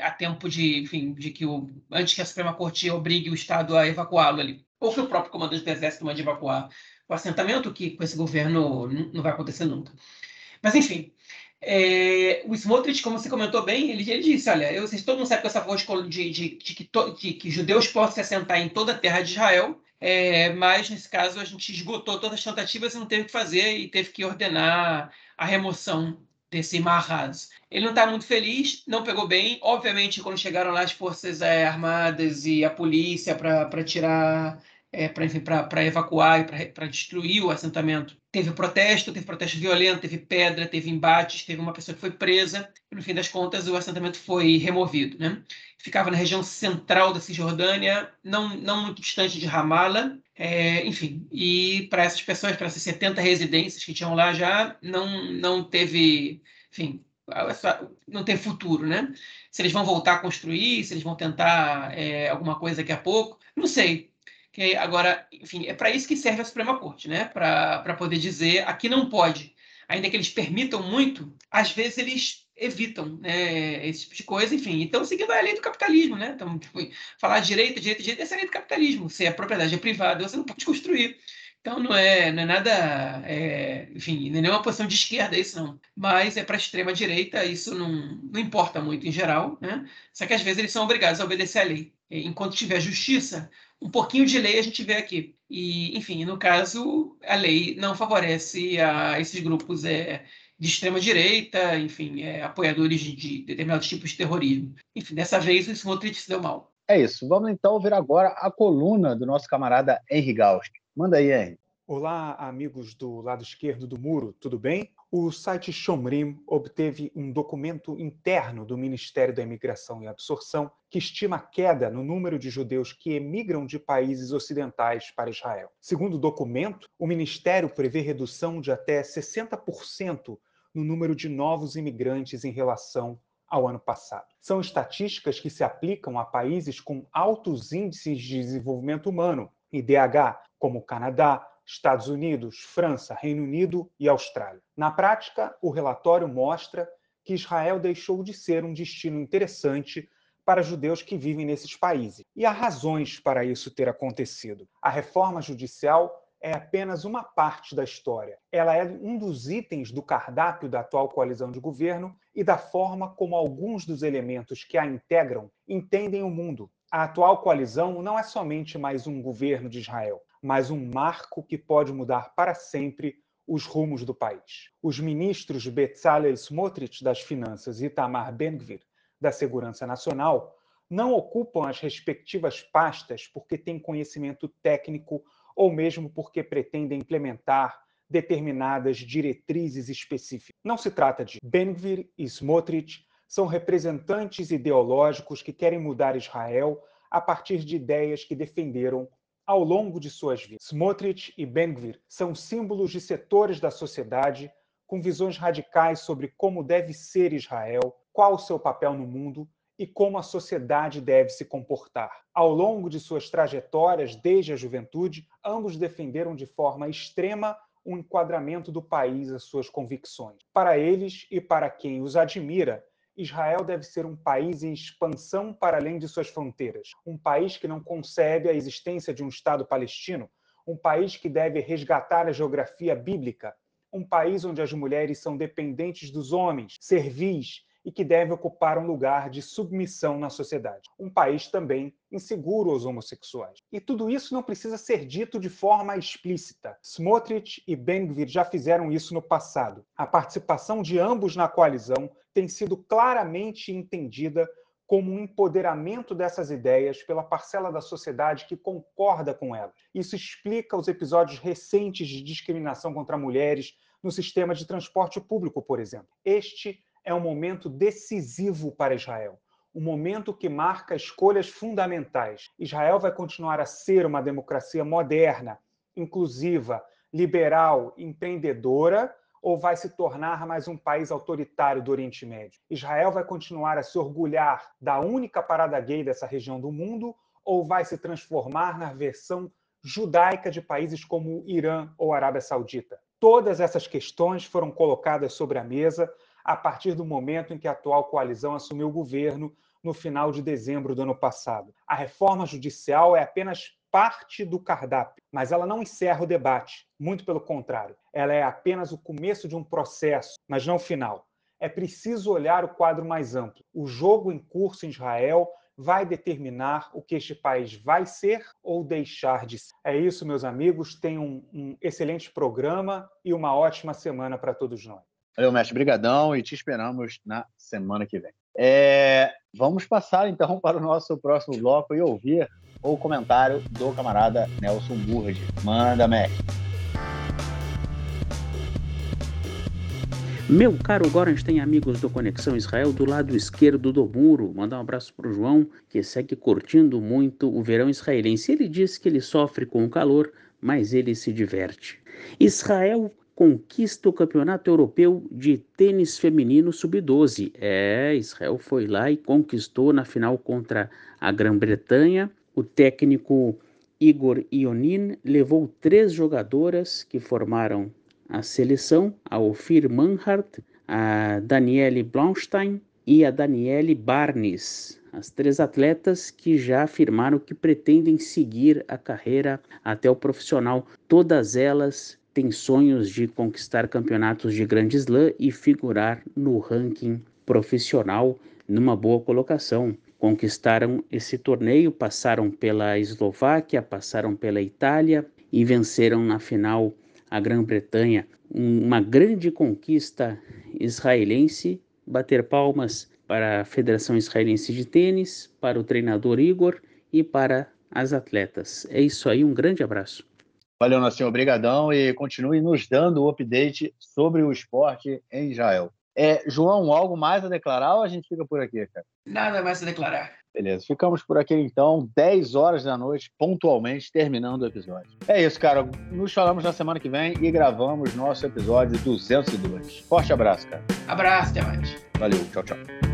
a, tempo de, enfim, de que o antes que a Suprema Corte obrigue o Estado a evacuá-lo ali, ou que o próprio comandante do Exército mande evacuar o assentamento, que com esse governo não vai acontecer nunca. Mas, enfim, é, o Smotrich, como você comentou bem, ele, ele disse: olha, eu, todo mundo sabe que essa voz de, de, de, que, de, que judeus possam se assentar em toda a terra de Israel, é, mas nesse caso a gente esgotou todas as tentativas e não teve o que fazer e teve que ordenar a remoção desse Marraz. Ele não está muito feliz, não pegou bem. Obviamente, quando chegaram lá as forças é, armadas e a polícia para tirar é, para evacuar e para destruir o assentamento. Teve protesto, teve protesto violento, teve pedra, teve embates, teve uma pessoa que foi presa, e no fim das contas o assentamento foi removido. Né? Ficava na região central da Cisjordânia, não, não muito distante de Ramallah, é, enfim, e para essas pessoas, para essas 70 residências que tinham lá já, não, não teve, enfim, não tem futuro, né? Se eles vão voltar a construir, se eles vão tentar é, alguma coisa daqui a pouco, não sei. Que agora, enfim, é para isso que serve a Suprema Corte, né? Para poder dizer aqui não pode. Ainda que eles permitam muito, às vezes eles evitam né, esse tipo de coisa, enfim. Então, seguindo a lei do capitalismo, né? Então, falar direito, direito, direito, essa é a lei do capitalismo. Se a propriedade é privada, você não pode construir. Então não é, não é nada, é, enfim, não é nenhuma posição de esquerda isso não. Mas é para a extrema direita, isso não, não importa muito em geral, né? Só que às vezes eles são obrigados a obedecer à lei. Enquanto tiver justiça, um pouquinho de lei a gente vê aqui. E, enfim, no caso, a lei não favorece a esses grupos é, de extrema direita, enfim, é, apoiadores de, de, determinados tipos de terrorismo. Enfim, dessa vez o Smotrich se deu mal. É isso. Vamos então ouvir agora a coluna do nosso camarada Henry Gausk. Manda aí, Henry. Olá, amigos do lado esquerdo do muro, tudo bem? O site Shomrim obteve um documento interno do Ministério da Imigração e Absorção que estima a queda no número de judeus que emigram de países ocidentais para Israel. Segundo o documento, o ministério prevê redução de até 60% no número de novos imigrantes em relação ao ano passado. São estatísticas que se aplicam a países com altos índices de desenvolvimento humano, IDH, como Canadá, Estados Unidos, França, Reino Unido e Austrália. Na prática, o relatório mostra que Israel deixou de ser um destino interessante para judeus que vivem nesses países. E há razões para isso ter acontecido. A reforma judicial é apenas uma parte da história. Ela é um dos itens do cardápio da atual coalizão de governo e da forma como alguns dos elementos que a integram entendem o mundo. A atual coalizão não é somente mais um governo de Israel mas um marco que pode mudar para sempre os rumos do país. Os ministros Bezalel Smotrich das Finanças e Itamar Ben-Gvir da Segurança Nacional não ocupam as respectivas pastas porque têm conhecimento técnico ou mesmo porque pretendem implementar determinadas diretrizes específicas. Não se trata de Ben-Gvir e Smotrich são representantes ideológicos que querem mudar Israel a partir de ideias que defenderam ao longo de suas vidas. Smotrich e Ben-Gvir são símbolos de setores da sociedade com visões radicais sobre como deve ser Israel, qual o seu papel no mundo e como a sociedade deve se comportar. Ao longo de suas trajetórias desde a juventude, ambos defenderam de forma extrema o um enquadramento do país às suas convicções. Para eles e para quem os admira, Israel deve ser um país em expansão para além de suas fronteiras, um país que não concebe a existência de um Estado palestino, um país que deve resgatar a geografia bíblica, um país onde as mulheres são dependentes dos homens, servis e que deve ocupar um lugar de submissão na sociedade. Um país também inseguro aos homossexuais. E tudo isso não precisa ser dito de forma explícita. Smotrich e Ben-Gvir já fizeram isso no passado. A participação de ambos na coalizão tem sido claramente entendida como um empoderamento dessas ideias pela parcela da sociedade que concorda com elas. Isso explica os episódios recentes de discriminação contra mulheres no sistema de transporte público, por exemplo. Este é um momento decisivo para Israel, um momento que marca escolhas fundamentais. Israel vai continuar a ser uma democracia moderna, inclusiva, liberal, empreendedora, ou vai se tornar mais um país autoritário do Oriente Médio? Israel vai continuar a se orgulhar da única parada gay dessa região do mundo, ou vai se transformar na versão judaica de países como Irã ou Arábia Saudita? Todas essas questões foram colocadas sobre a mesa a partir do momento em que a atual coalizão assumiu o governo no final de dezembro do ano passado. A reforma judicial é apenas parte do cardápio, mas ela não encerra o debate. Muito pelo contrário, ela é apenas o começo de um processo, mas não o final. É preciso olhar o quadro mais amplo. O jogo em curso em Israel vai determinar o que este país vai ser ou deixar de ser. É isso, meus amigos. Tenham um, um excelente programa e uma ótima semana para todos nós. Valeu, mestre. Brigadão e te esperamos na semana que vem. É, vamos passar então para o nosso próximo bloco e ouvir o comentário do camarada Nelson Burge. Manda, mestre. Meu caro Gorenstein, amigos do Conexão Israel, do lado esquerdo do muro, mandar um abraço para o João, que segue curtindo muito o verão israelense. Ele diz que ele sofre com o calor, mas ele se diverte. Israel conquista o Campeonato Europeu de Tênis Feminino Sub-12. É, Israel foi lá e conquistou na final contra a Grã-Bretanha. O técnico Igor Ionin levou três jogadoras que formaram a seleção, a Ofir Manhart, a Daniele Blaunstein e a Daniele Barnes, as três atletas que já afirmaram que pretendem seguir a carreira até o profissional, todas elas tem sonhos de conquistar campeonatos de Grande Slam e figurar no ranking profissional numa boa colocação. Conquistaram esse torneio, passaram pela Eslováquia, passaram pela Itália e venceram na final a Grã-Bretanha. Uma grande conquista israelense. Bater palmas para a Federação Israelense de Tênis, para o treinador Igor e para as atletas. É isso aí, um grande abraço. Valeu, Nassim, obrigadão e continue nos dando o update sobre o esporte em Israel. É, João, algo mais a declarar ou a gente fica por aqui, cara? Nada mais a declarar. Beleza, ficamos por aqui então, 10 horas da noite, pontualmente, terminando o episódio. É isso, cara. Nos falamos na semana que vem e gravamos nosso episódio 202. Forte abraço, cara. Abraço, até mais. Valeu, tchau, tchau.